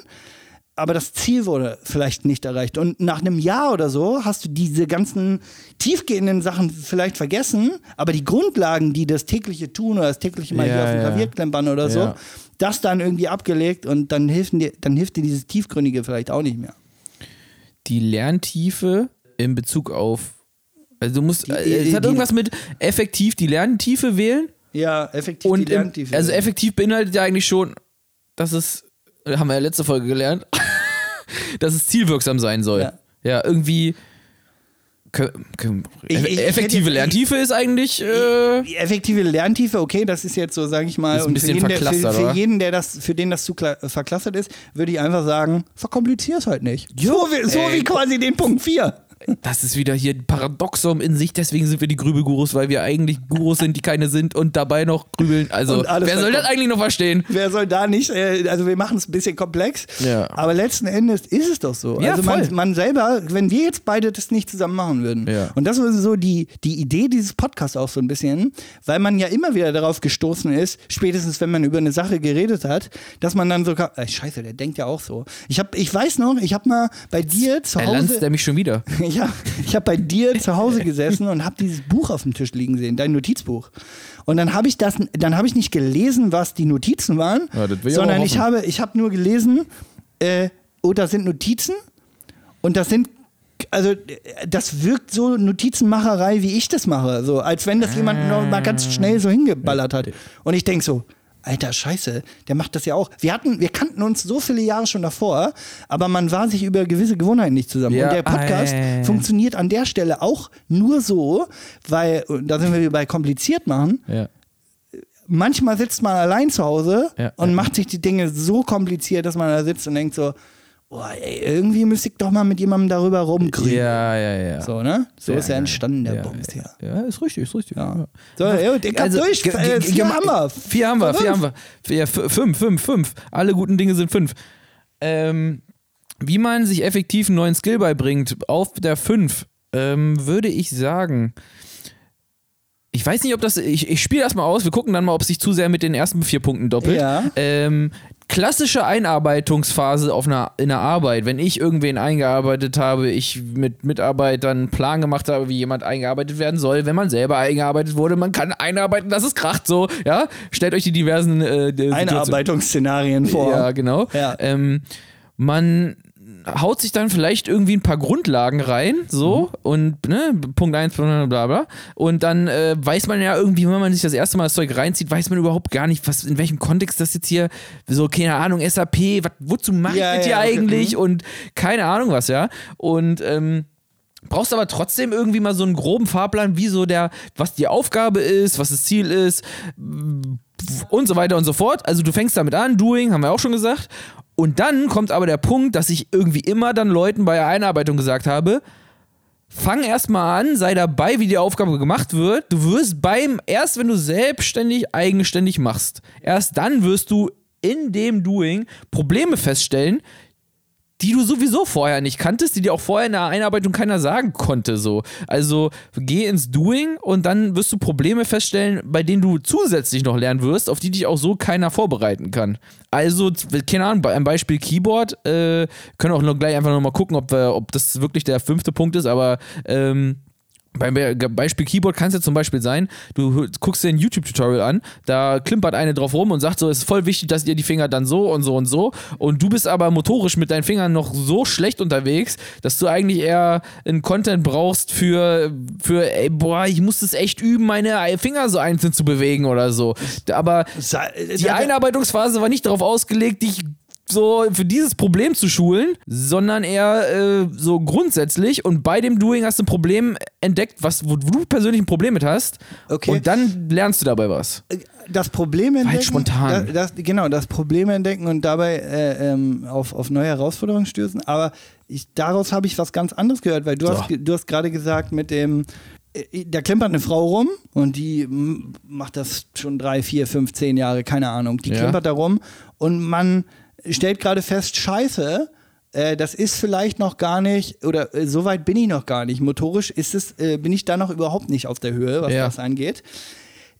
aber das Ziel wurde vielleicht nicht erreicht. Und nach einem Jahr oder so hast du diese ganzen tiefgehenden Sachen vielleicht vergessen, aber die Grundlagen, die das tägliche Tun oder das tägliche Mal Ja, hier auf dem ja. Klavier klempern oder so, Ja. das dann irgendwie abgelegt und dann hilft dir, dann hilft dir dieses Tiefgründige vielleicht auch nicht mehr. die Lerntiefe in Bezug auf. Also du musst. Die- äh, es hat die- irgendwas mit effektiv die Lerntiefe wählen. Ja, effektiv Und die im, Lerntiefe. also effektiv beinhaltet ja eigentlich schon, dass es, haben wir ja letzte Folge gelernt, (laughs) dass es zielwirksam sein soll. Ja, Ja. irgendwie. Ich- ich- ich effektive hätte- Lerntiefe ist eigentlich. Äh, effektive Lerntiefe, okay, das ist jetzt so, sage ich mal, ein und bisschen für jeden, der, für, für jeden, der das, für den das zu kla- verklustert ist, würde ich einfach sagen, verkomplizier es halt nicht. so wie, so wie quasi den Punkt 4. das ist wieder hier ein Paradoxum in sich, deswegen sind wir die Grübelgurus, weil wir eigentlich Gurus sind, die keine sind und dabei noch grübeln. Also, wer soll das eigentlich noch verstehen? Wer soll da nicht, äh, also wir machen es ein bisschen komplex, Ja. aber letzten Endes ist es doch so. Ja, also man, man selber, wenn wir jetzt beide das nicht zusammen machen würden, Ja. und das ist so die, die Idee dieses Podcasts auch so ein bisschen, weil man ja immer wieder darauf gestoßen ist, spätestens wenn man über eine Sache geredet hat, dass man dann so, äh, scheiße, der denkt ja auch so. Ich, hab, ich weiß noch, ich habe mal bei dir zu Hause... er mich schon wieder. (laughs) Ich habe bei dir zu Hause gesessen und habe dieses Buch auf dem Tisch liegen sehen, dein Notizbuch. Und dann habe ich das, dann habe ich nicht gelesen, was die Notizen waren, Ja, das ich sondern ich habe, ich habe nur gelesen, äh, oh, da sind Notizen und das sind also das wirkt so Notizenmacherei, wie ich das mache. So, als wenn das jemand noch mal ganz schnell so hingeballert hat. Und ich denke so, Alter, scheiße, der macht das ja auch. Wir hatten, wir kannten uns so viele Jahre schon davor, aber man war sich über gewisse Gewohnheiten nicht zusammen. Ja, Und der Podcast ei. funktioniert an der Stelle auch nur so, weil, da sind wir bei kompliziert machen, Ja. manchmal sitzt man allein zu Hause Ja, und ja. macht sich die Dinge so kompliziert, dass man da sitzt und denkt so, boah, ey, irgendwie müsste ich doch mal mit jemandem darüber rumgrünen. Ja, ja, ja. So, ne? So Sehr ist ja entstanden, der ja, Bums ja, hier. ja, ist richtig, ist richtig. Ja. So, ja, Digga, Also, durch. vier ge- haben wir. Vier haben wir, vier haben wir. Vier, fünf, fünf, fünf. Alle guten Dinge sind fünf. Ähm, wie man sich effektiv einen neuen Skill beibringt, auf der fünf, ähm, würde ich sagen. Ich weiß nicht, ob das. Ich, ich spiele erstmal aus, wir gucken dann mal, ob es sich zu sehr mit den ersten vier Punkten doppelt. Ja. Ähm, klassische Einarbeitungsphase auf einer, in der Arbeit, wenn ich irgendwen eingearbeitet habe, ich mit Mitarbeitern einen Plan gemacht habe, wie jemand eingearbeitet werden soll, wenn man selber eingearbeitet wurde, man kann einarbeiten, dass es kracht so, ja. Stellt euch die diversen äh, Einarbeitungsszenarien vor. ja, genau. Ja. Ähm, man haut sich dann vielleicht irgendwie ein paar Grundlagen rein, so, und ne, Punkt 1, bla bla. Und dann äh, weiß man ja irgendwie, wenn man sich das erste Mal das Zeug reinzieht, weiß man überhaupt gar nicht, was, in welchem Kontext das jetzt hier, so, keine Ahnung, SAP, was, wozu macht Ja, das ja, hier okay, eigentlich? mhm. Und keine Ahnung was, ja. Und ähm, brauchst aber trotzdem irgendwie mal so einen groben Fahrplan, wie so der, was die Aufgabe ist, was das Ziel ist und so weiter und so fort. Also du fängst damit an, Doing, haben wir auch schon gesagt. Und dann kommt aber der Punkt, dass ich irgendwie immer dann Leuten bei der Einarbeitung gesagt habe, fang erstmal an, sei dabei, wie die Aufgabe gemacht wird. Du wirst beim, erst wenn du selbstständig, eigenständig machst, erst dann wirst du in dem Doing Probleme feststellen, die du sowieso vorher nicht kanntest, die dir auch vorher in der Einarbeitung keiner sagen konnte. So. Also geh ins Doing und dann wirst du Probleme feststellen, bei denen du zusätzlich noch lernen wirst, auf die dich auch so keiner vorbereiten kann. Also, keine Ahnung, am Beispiel Keyboard, äh, können auch noch gleich einfach nochmal gucken, ob, wir, ob das wirklich der fünfte Punkt ist, aber ähm, beim Be- Beispiel Keyboard kann es ja zum Beispiel sein, du guckst dir ein YouTube-Tutorial an, da klimpert eine drauf rum und sagt so, es ist voll wichtig, dass ihr die Finger dann so und so und so und du bist aber motorisch mit deinen Fingern noch so schlecht unterwegs, dass du eigentlich eher einen Content brauchst für, für ey, boah, ich muss das echt üben, meine Finger so einzeln zu bewegen oder so. Aber äh, die Einarbeitungsphase war nicht darauf ausgelegt, dich so für dieses Problem zu schulen, sondern eher äh, so grundsätzlich und bei dem Doing hast du ein Problem entdeckt, was, wo, du persönlich ein Problem mit hast Okay. und dann lernst du dabei was. das Problem entdecken. spontan. Das, das, genau, das Problem entdecken und dabei äh, ähm, auf, auf neue Herausforderungen stößen. Aber ich, daraus habe ich was ganz anderes gehört, weil du So. hast, du hast gerade gesagt, mit dem, äh, da klimpert eine Frau rum und die macht das schon drei, vier, fünf, zehn Jahre, keine Ahnung. Die Ja. klimpert da rum und man stellt gerade fest, scheiße, äh, das ist vielleicht noch gar nicht, oder äh, so weit bin ich noch gar nicht. Motorisch ist es, äh, bin ich da noch überhaupt nicht auf der Höhe, was Ja. das angeht.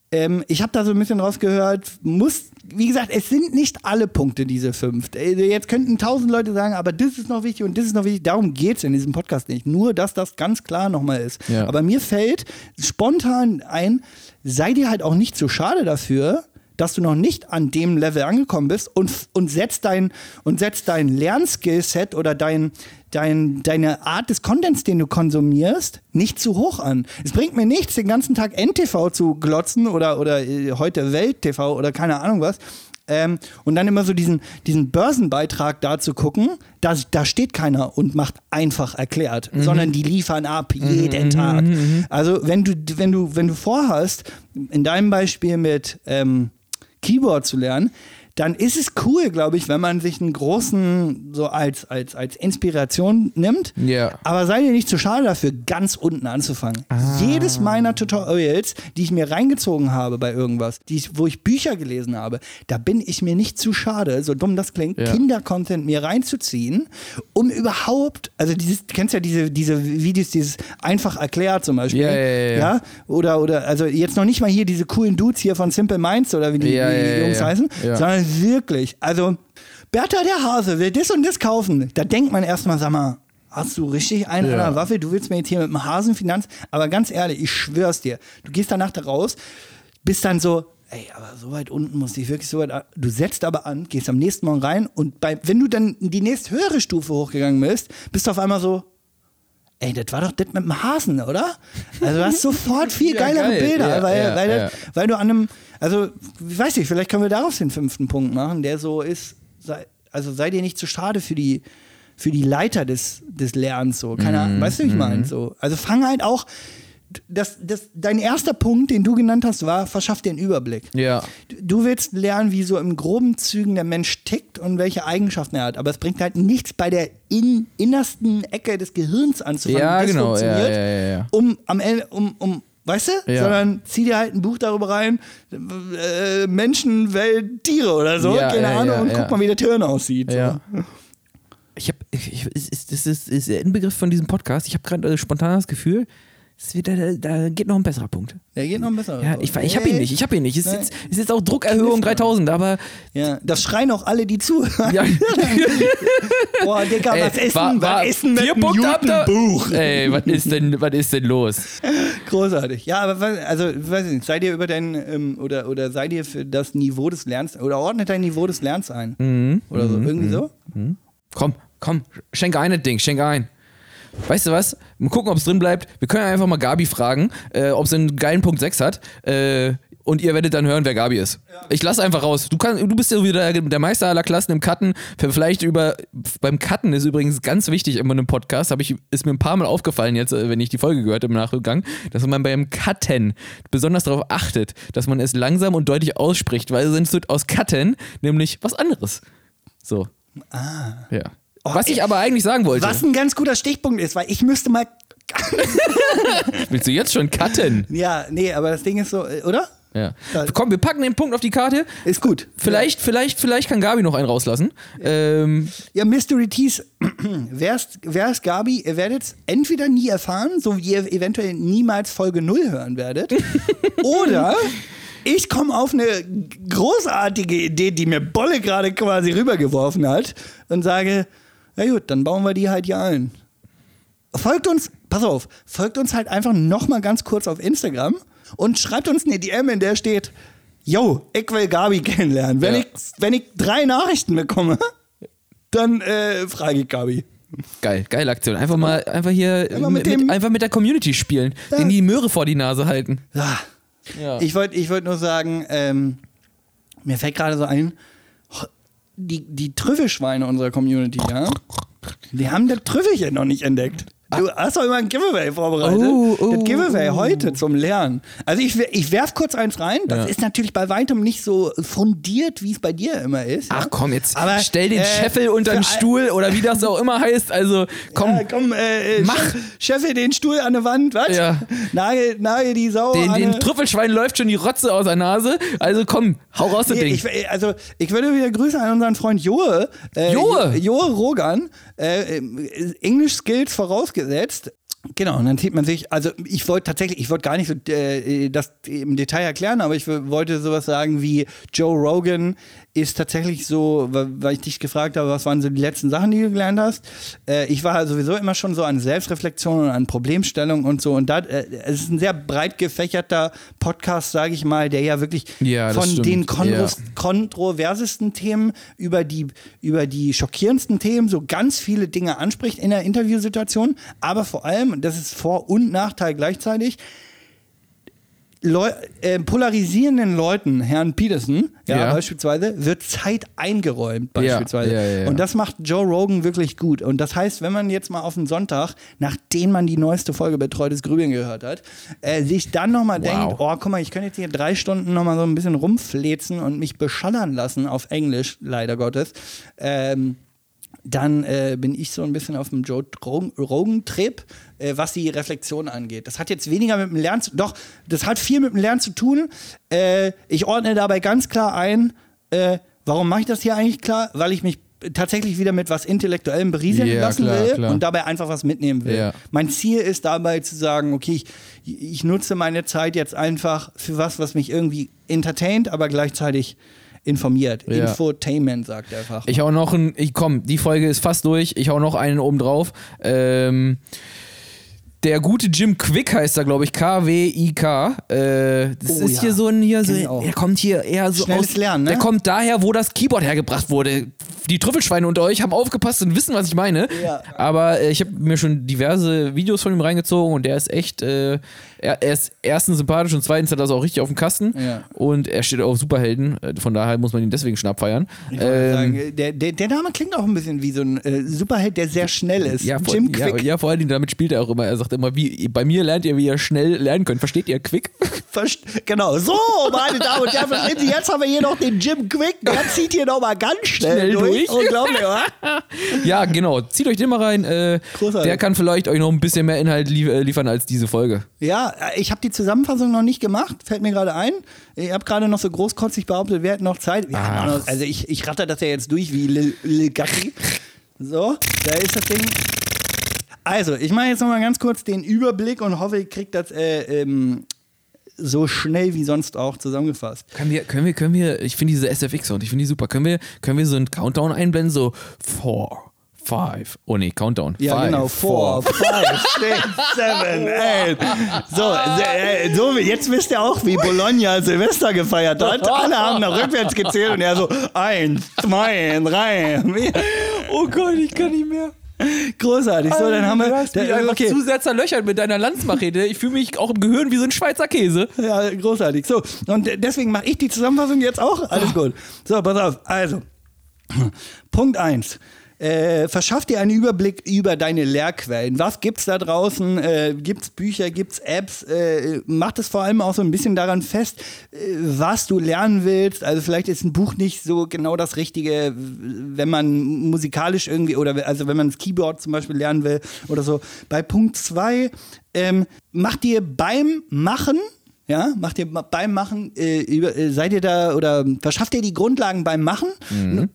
Ähm, ich habe da so ein bisschen rausgehört, muss, wie gesagt, es sind nicht alle Punkte diese fünf. Äh, Jetzt könnten tausend Leute sagen, aber das ist noch wichtig und das ist noch wichtig. Darum geht es in diesem Podcast nicht. Nur, dass das ganz klar nochmal ist. Ja. Aber mir fällt spontan ein, sei dir halt auch nicht so schade dafür, dass du noch nicht an dem Level angekommen bist und, und setzt dein, und setzt dein Lernskillset oder dein, dein, deine Art des Contents, den du konsumierst, nicht zu hoch an. Es bringt mir nichts, den ganzen Tag NTV zu glotzen oder, oder äh, heute Welt-TV oder keine Ahnung was. Ähm, und dann immer so diesen, diesen Börsenbeitrag da zu gucken, da, da steht keiner und macht einfach erklärt, sondern die liefern ab jeden Tag. Also wenn du, wenn du, wenn du vorhast, in deinem Beispiel mit ähm, Keyboard zu lernen, dann ist es cool, glaube ich, wenn man sich einen großen so als, als, als Inspiration nimmt. Ja. Aber sei dir nicht zu schade dafür, ganz unten anzufangen. Jedes meiner Tutorials, die ich mir reingezogen habe bei irgendwas, die ich, wo ich Bücher gelesen habe, da bin ich mir nicht zu schade, so dumm das klingt, Ja. Kindercontent mir reinzuziehen, um überhaupt, also dieses, du kennst ja diese, diese Videos, dieses einfach erklärt zum Beispiel. Ja, ja, ja. Oder, oder, also jetzt noch nicht mal hier diese coolen Dudes hier von Simple Minds oder wie die, wie die Jungs heißen, sondern wirklich, also Bertha der Hase will das und das kaufen. Da denkt man erstmal, sag mal, hast du richtig einen Ja. an der Waffe? Du willst mir jetzt hier mit dem Hasenfinanz, aber ganz ehrlich, ich schwör's dir, du gehst danach da raus, bist dann so, ey, aber so weit unten muss ich wirklich so weit, du setzt aber an, gehst am nächsten Morgen rein und bei, wenn du dann in die nächst höhere Stufe hochgegangen bist, bist du auf einmal so, ey, das war doch das mit dem Hasen, oder? Also du hast sofort viel (laughs) Ja, geilere geil. Bilder, Ja, weil, ja, weil. Das, weil du an einem, also ich weiß nicht, vielleicht können wir daraus den fünften Punkt machen, der so ist, sei, also sei dir nicht zu schade für die für die Leiter des, des Lernens so. Keine Ahnung, weißt du, wie ich meine? So. Also fang halt auch, das, das, dein erster Punkt, den du genannt hast, war, verschaff dir einen Überblick. Ja. Du willst lernen, wie so im groben Zügen der Mensch tickt und welche Eigenschaften er hat. Aber es bringt halt nichts bei der in, innersten Ecke des Gehirns anzufangen, Ja, wie das genau, funktioniert, ja, ja, ja. um am Ende, um, um Weißt du? Ja. Sondern zieh dir halt ein Buch darüber rein, äh, Menschen, Welt, Tiere oder so, Ja, keine ja, Ahnung, und guck mal, wie der Hirn aussieht. So. Ja. Ich habe, ich, ist, ist, ist, ist der Inbegriff von diesem Podcast. Ich habe gerade äh, spontan das Gefühl, es wird, da, da geht noch ein besserer Punkt. Der geht noch besser. Ja, ich, ich habe ihn nicht, ich habe ihn nicht. Es ist, jetzt, ist jetzt auch Druckerhöhung 3000, aber Ja, das schreien auch alle, die zu. ja, (laughs) Boah, Digga, ey, was essen, war, war was essen mit vier einem ab da. Buch? Ey, was ist denn, was ist denn los? (laughs) Großartig. Ja, aber was- also, weiß ich nicht, seid ihr über dein, ähm, oder, oder seid ihr für das Niveau des Lernens, oder ordnet dein Niveau des Lernens ein? Mhm. Oder so, irgendwie so? Komm, komm, schenk ein das Ding, schenk ein. Weißt du was? Mal gucken, ob es drin bleibt. Wir können ja einfach mal Gabi fragen, äh, ob sie einen geilen Punkt 6 hat. Äh, und ihr werdet dann hören, wer Gabi ist. Ich lass einfach raus. Du, kannst, du bist ja wieder der, Meister aller Klassen im Cutten. Vielleicht über. Beim Cutten ist übrigens ganz wichtig immer in einem Podcast. Hab ich, ist mir ein paar Mal aufgefallen, jetzt, äh, wenn ich die Folge gehört habe im Nachgang, dass man beim Cutten besonders darauf achtet, dass man es langsam und deutlich ausspricht, weil sonst wird aus Cutten nämlich was anderes. So. Ah. Ja. Was ich ey, aber eigentlich sagen wollte. Was ein ganz guter Stichpunkt ist, weil ich müsste mal. (laughs) Willst du jetzt schon cutten? Ja, nee, aber das Ding ist so, äh, oder? Ja. Komm, wir packen den Punkt auf die Karte. Ist gut. Vielleicht, vielleicht, vielleicht kann Gabi noch einen rauslassen. Ähm, Ja, Mystery Teas, (clears throat) wer's, wer's Gabi, ihr werdet es entweder nie erfahren, so wie ihr eventuell niemals Folge 0 hören werdet, (laughs) oder ich komme auf eine großartige Idee, die mir Bolle gerade quasi rübergeworfen hat und sage, na gut, dann bauen wir die halt hier ein. Folgt uns, pass auf, folgt uns halt einfach nochmal ganz kurz auf Instagram und schreibt uns eine DM, in der steht, yo, ich will Gabi (laughs) kennenlernen. Wenn, Ja. ich, wenn ich drei Nachrichten bekomme, dann äh, frage ich Gabi. geil, geile Aktion. Einfach mal, einfach hier Einfach mit mit, einfach mit der Community spielen, Ja. denen die Möhre vor die Nase halten. Ja. Ich wollte ich wollt nur sagen, ähm, mir fällt gerade so ein, die, die Trüffelschweine unserer Community, ja, die haben das Trüffelchen noch nicht entdeckt. Du hast doch immer ein Giveaway vorbereitet. Oh, oh, das Giveaway oh. heute zum Lernen. Also ich, ich werf kurz eins rein. Das Ja. ist natürlich bei weitem nicht so fundiert, wie es bei dir immer ist. Ach ja. komm, jetzt Aber, stell den äh, Scheffel unter den Stuhl oder wie das auch immer heißt. Also komm, Ja, komm, äh, äh, Mach. Chef, Cheffe, den Stuhl an der Wand, was? Ja. Nagel, nagel die Sau den, an den Trüffelschwein läuft schon die Rotze aus der Nase. Also komm, hau raus das Nee, Ding. ich, also, ich würde wieder Grüße an unseren Freund Joe. Äh, Joe? Jo- Joe Rogan. Äh, English Skills vorausgesetzt. Genau, und dann sieht man sich, also ich wollte tatsächlich, ich wollte gar nicht so äh, das im Detail erklären, aber ich wollte sowas sagen wie Joe Rogan ist tatsächlich so, weil ich dich gefragt habe, was waren so die letzten Sachen, die du gelernt hast. Äh, ich war sowieso immer schon so an Selbstreflexion und an Problemstellung und so. Und da, äh, es ist ein sehr breit gefächerter Podcast, sage ich mal, der ja wirklich Ja, von stimmt. den Konros Ja. kontroversesten Themen über die, über die schockierendsten Themen so ganz viele Dinge anspricht in der Interviewsituation, aber vor allem, und das ist Vor- und Nachteil gleichzeitig, Leu äh, polarisierenden Leuten, Herrn Peterson, ja, Ja. beispielsweise, wird Zeit eingeräumt, beispielsweise. ja. Und das macht Joe Rogan wirklich gut. Und das heißt, wenn man jetzt mal auf den Sonntag, nachdem man die neueste Folge Betreutes Grübeln gehört hat, äh, sich dann nochmal Wow. denkt, oh, guck mal, ich könnte jetzt hier drei Stunden nochmal so ein bisschen rumflezen und mich beschallern lassen, auf Englisch, leider Gottes, ähm, dann äh, bin ich so ein bisschen auf dem Joe Rogan- Rogan-Trip, äh, was die Reflexion angeht. Das hat jetzt weniger mit dem Lernen zu doch, das hat viel mit dem Lernen zu tun. Äh, ich ordne dabei ganz klar ein, äh, warum mache ich das hier eigentlich klar? Weil ich mich tatsächlich wieder mit was Intellektuellem berieseln Ja, lassen klar, will klar. und dabei einfach was mitnehmen will. Ja. Mein Ziel ist dabei zu sagen, okay, ich, ich nutze meine Zeit jetzt einfach für was, was mich irgendwie entertaint, aber gleichzeitig informiert. Ja. Infotainment, sagt er einfach. Ich hau noch ein, ich komm, die Folge ist fast durch. Ich hau noch einen oben drauf. Ähm, Der gute Jim Quick heißt er, glaube ich. K-W-I-K. Äh, das Oh ist ja. hier so ein, hier so, auch. er kommt hier eher so Schnelles aus. Lernen, ne? Der kommt daher, wo das Keyboard hergebracht wurde. Die Trüffelschweine unter euch haben aufgepasst und wissen, was ich meine. Ja. Aber äh, ich habe mir schon diverse Videos von ihm reingezogen und der ist echt, äh, er, er ist erstens sympathisch und zweitens hat er das auch richtig auf dem Kasten. Ja. Und er steht auf Superhelden. Äh, Von daher muss man ihn deswegen schon abfeiern. Ich Ähm, sagen, der, der, der Name klingt auch ein bisschen wie so ein äh, Superheld, der sehr schnell ist. Ja, vor, Jim ja, Quick. ja, vor allen Dingen, damit spielt er auch immer. Er sagt immer, wie, bei mir lernt ihr, wie ihr schnell lernen könnt. Versteht ihr Quick? (laughs) Verst- Genau, so, meine Damen und Herren, jetzt haben wir hier noch den Jim Quick, der zieht hier nochmal ganz schnell, Schnell durch. durch. Unglaublich, oder? (laughs) ja, genau. Zieht euch den mal rein. Äh, Großartig. der kann vielleicht euch noch ein bisschen mehr Inhalt lie äh, liefern als diese Folge. Ja, äh, ich habe die Zusammenfassung noch nicht gemacht, fällt mir gerade ein. Ich habe gerade noch so großkotzig behauptet, wir hätten noch Zeit. Noch, also ich, ich ratter das ja jetzt durch wie Lil, Lil Gatti. So, da ist das Ding. Also, ich mache jetzt nochmal ganz kurz den Überblick und hoffe, ich kriege das äh, ähm, so schnell wie sonst auch zusammengefasst. Können wir, können wir, können wir, ich finde diese SFX-Sound, ich finde die super. Können wir, können wir so einen Countdown einblenden? So, four, five. Oh nee, Countdown. Ja, five, genau. Four, five, six, seven, eight. So, äh, so, jetzt wisst ihr auch, wie Bologna Silvester gefeiert hat. Alle haben nach rückwärts gezählt und er so, eins, zwei, drei. Oh Gott, ich kann nicht mehr. (laughs) Großartig. So, dann haben wir. Du hast mich einfach okay. zu sehr zerlöchert mit deiner Lanzmachete. Ich fühle mich auch im Gehirn wie so ein Schweizer Käse. Ja, großartig. So, und deswegen mache ich die Zusammenfassung jetzt auch. Alles gut. So, pass auf. Also, (clears throat) Punkt 1. Äh, verschaff dir einen Überblick über deine Lehrquellen. Was gibt's da draußen? Äh, gibt's Bücher, gibt's Apps? Äh, mach das vor allem auch so ein bisschen daran fest, äh, was du lernen willst. Also vielleicht ist ein Buch nicht so genau das Richtige, wenn man musikalisch irgendwie oder also wenn man das Keyboard zum Beispiel lernen will oder so. Bei Punkt 2 ähm, mach dir beim Machen ja, macht ihr beim Machen, äh, über, äh, seid ihr da oder verschafft ihr die Grundlagen beim Machen?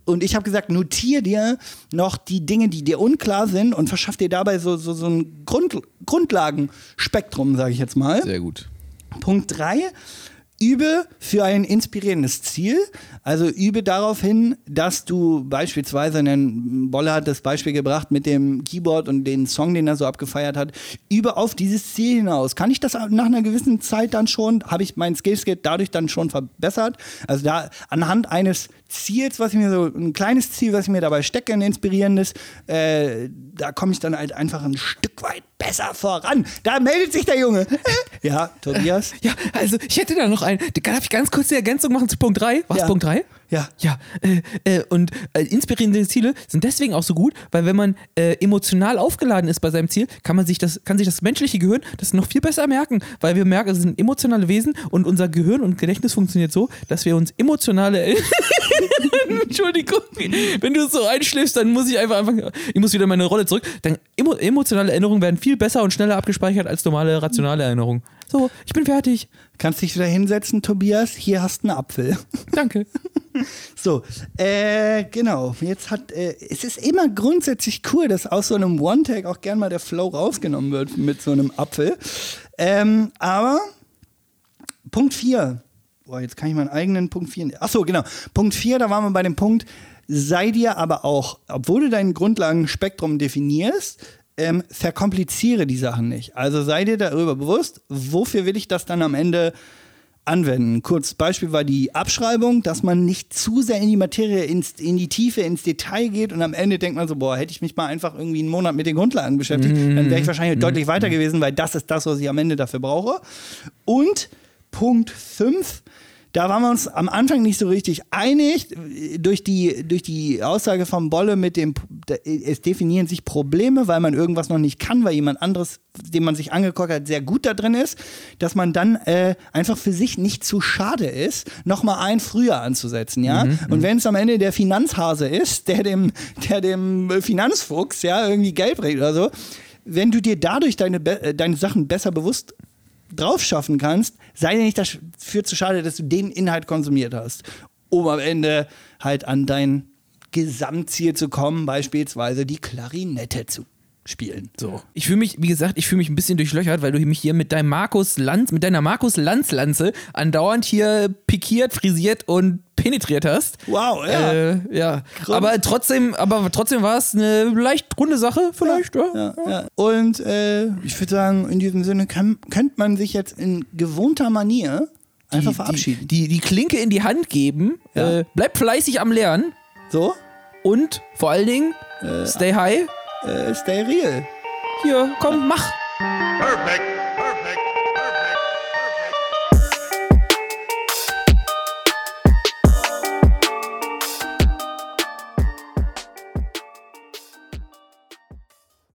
Und ich habe gesagt, notier dir noch die Dinge, die dir unklar sind und verschafft dir dabei so, so, so ein Grund, Grundlagenspektrum, sage ich jetzt mal. Sehr gut. Punkt 3. Übe für ein inspirierendes Ziel. Also übe darauf hin, dass du beispielsweise, einen Bolle hat das Beispiel gebracht mit dem Keyboard und den Song, den er so abgefeiert hat. Übe auf dieses Ziel hinaus. Kann ich das nach einer gewissen Zeit dann schon, habe ich mein Skillset dadurch dann schon verbessert? Also da anhand eines Ziels, was ich mir so, ein kleines Ziel, was ich mir dabei stecke, ein inspirierendes, äh, da komme ich dann halt einfach ein Stück weit besser voran. Da meldet sich der Junge. (laughs) ja, Tobias. Ja, also ich hätte da noch einen. Darf ich ganz kurz die Ergänzung machen zu Punkt 3? Was, Ja. Punkt 3? Ja. Ja, äh, äh, und äh, inspirierende Ziele sind deswegen auch so gut, weil wenn man äh, emotional aufgeladen ist bei seinem Ziel, kann man sich das, kann sich das menschliche Gehirn das noch viel besser merken, weil wir merken, es sind emotionale Wesen und unser Gehirn und Gedächtnis funktioniert so, dass wir uns emotionale (laughs) Entschuldigung, wenn du so einschläfst, dann muss ich einfach anfangen, ich muss wieder in meine Rolle zurück. Dann emo emotionale Erinnerungen werden viel besser und schneller abgespeichert als normale rationale Erinnerungen. So, ich bin fertig. Kannst dich wieder hinsetzen, Tobias. Hier hast du einen Apfel. Danke. (laughs) So, äh, genau. Jetzt hat, äh, es ist immer grundsätzlich cool, dass aus so einem One-Tag auch gern mal der Flow rausgenommen wird mit so einem Apfel. Ähm, aber Punkt 4. Boah, jetzt kann ich meinen eigenen Punkt 4. Achso, genau. Punkt 4, da waren wir bei dem Punkt, sei dir aber auch, obwohl du dein Grundlagenspektrum definierst, ähm, verkompliziere die Sachen nicht. Also sei dir darüber bewusst, wofür will ich das dann am Ende anwenden. Kurz Beispiel war die Abschreibung, dass man nicht zu sehr in die Materie, ins, in die Tiefe, ins Detail geht und am Ende denkt man so, boah, hätte ich mich mal einfach irgendwie einen Monat mit den Grundlagen beschäftigt, dann wäre ich wahrscheinlich deutlich weiter gewesen, weil das ist das, was ich am Ende dafür brauche. Und Punkt 5, da waren wir uns am Anfang nicht so richtig einig. Durch die, durch die Aussage von Bolle mit dem, es definieren sich Probleme, weil man irgendwas noch nicht kann, weil jemand anderes, dem man sich angeguckt hat, sehr gut da drin ist, dass man dann äh, einfach für sich nicht zu schade ist, nochmal ein früher anzusetzen, ja. Und wenn es am Ende der Finanzhase ist, der dem, der dem Finanzfuchs, ja, irgendwie Geld bringt oder so, wenn du dir dadurch deine, äh, deine Sachen besser bewusst drauf schaffen kannst, sei dir nicht dafür zu schade, dass du den Inhalt konsumiert hast, um am Ende halt an dein Gesamtziel zu kommen, beispielsweise die Klarinette zu spielen. So. Ich fühle mich, wie gesagt, ich fühle mich ein bisschen durchlöchert, weil du mich hier mit deinem Markus Lanz, mit deiner Markus Lanz-Lanze andauernd hier pikiert, frisiert und penetriert hast. Wow, ja. Äh, ja. Grund- Aber trotzdem, aber trotzdem war es eine leicht runde Sache, vielleicht, ja. Ja, ja. Und äh, ich würde sagen, in diesem Sinne kann, könnte man sich jetzt in gewohnter Manier einfach verabschieden. Die, die, die Klinke in die Hand geben, Ja. äh, bleib fleißig am Lernen so, und vor allen Dingen, stay high. Äh, stay real. Hier, komm, mach. Perfect.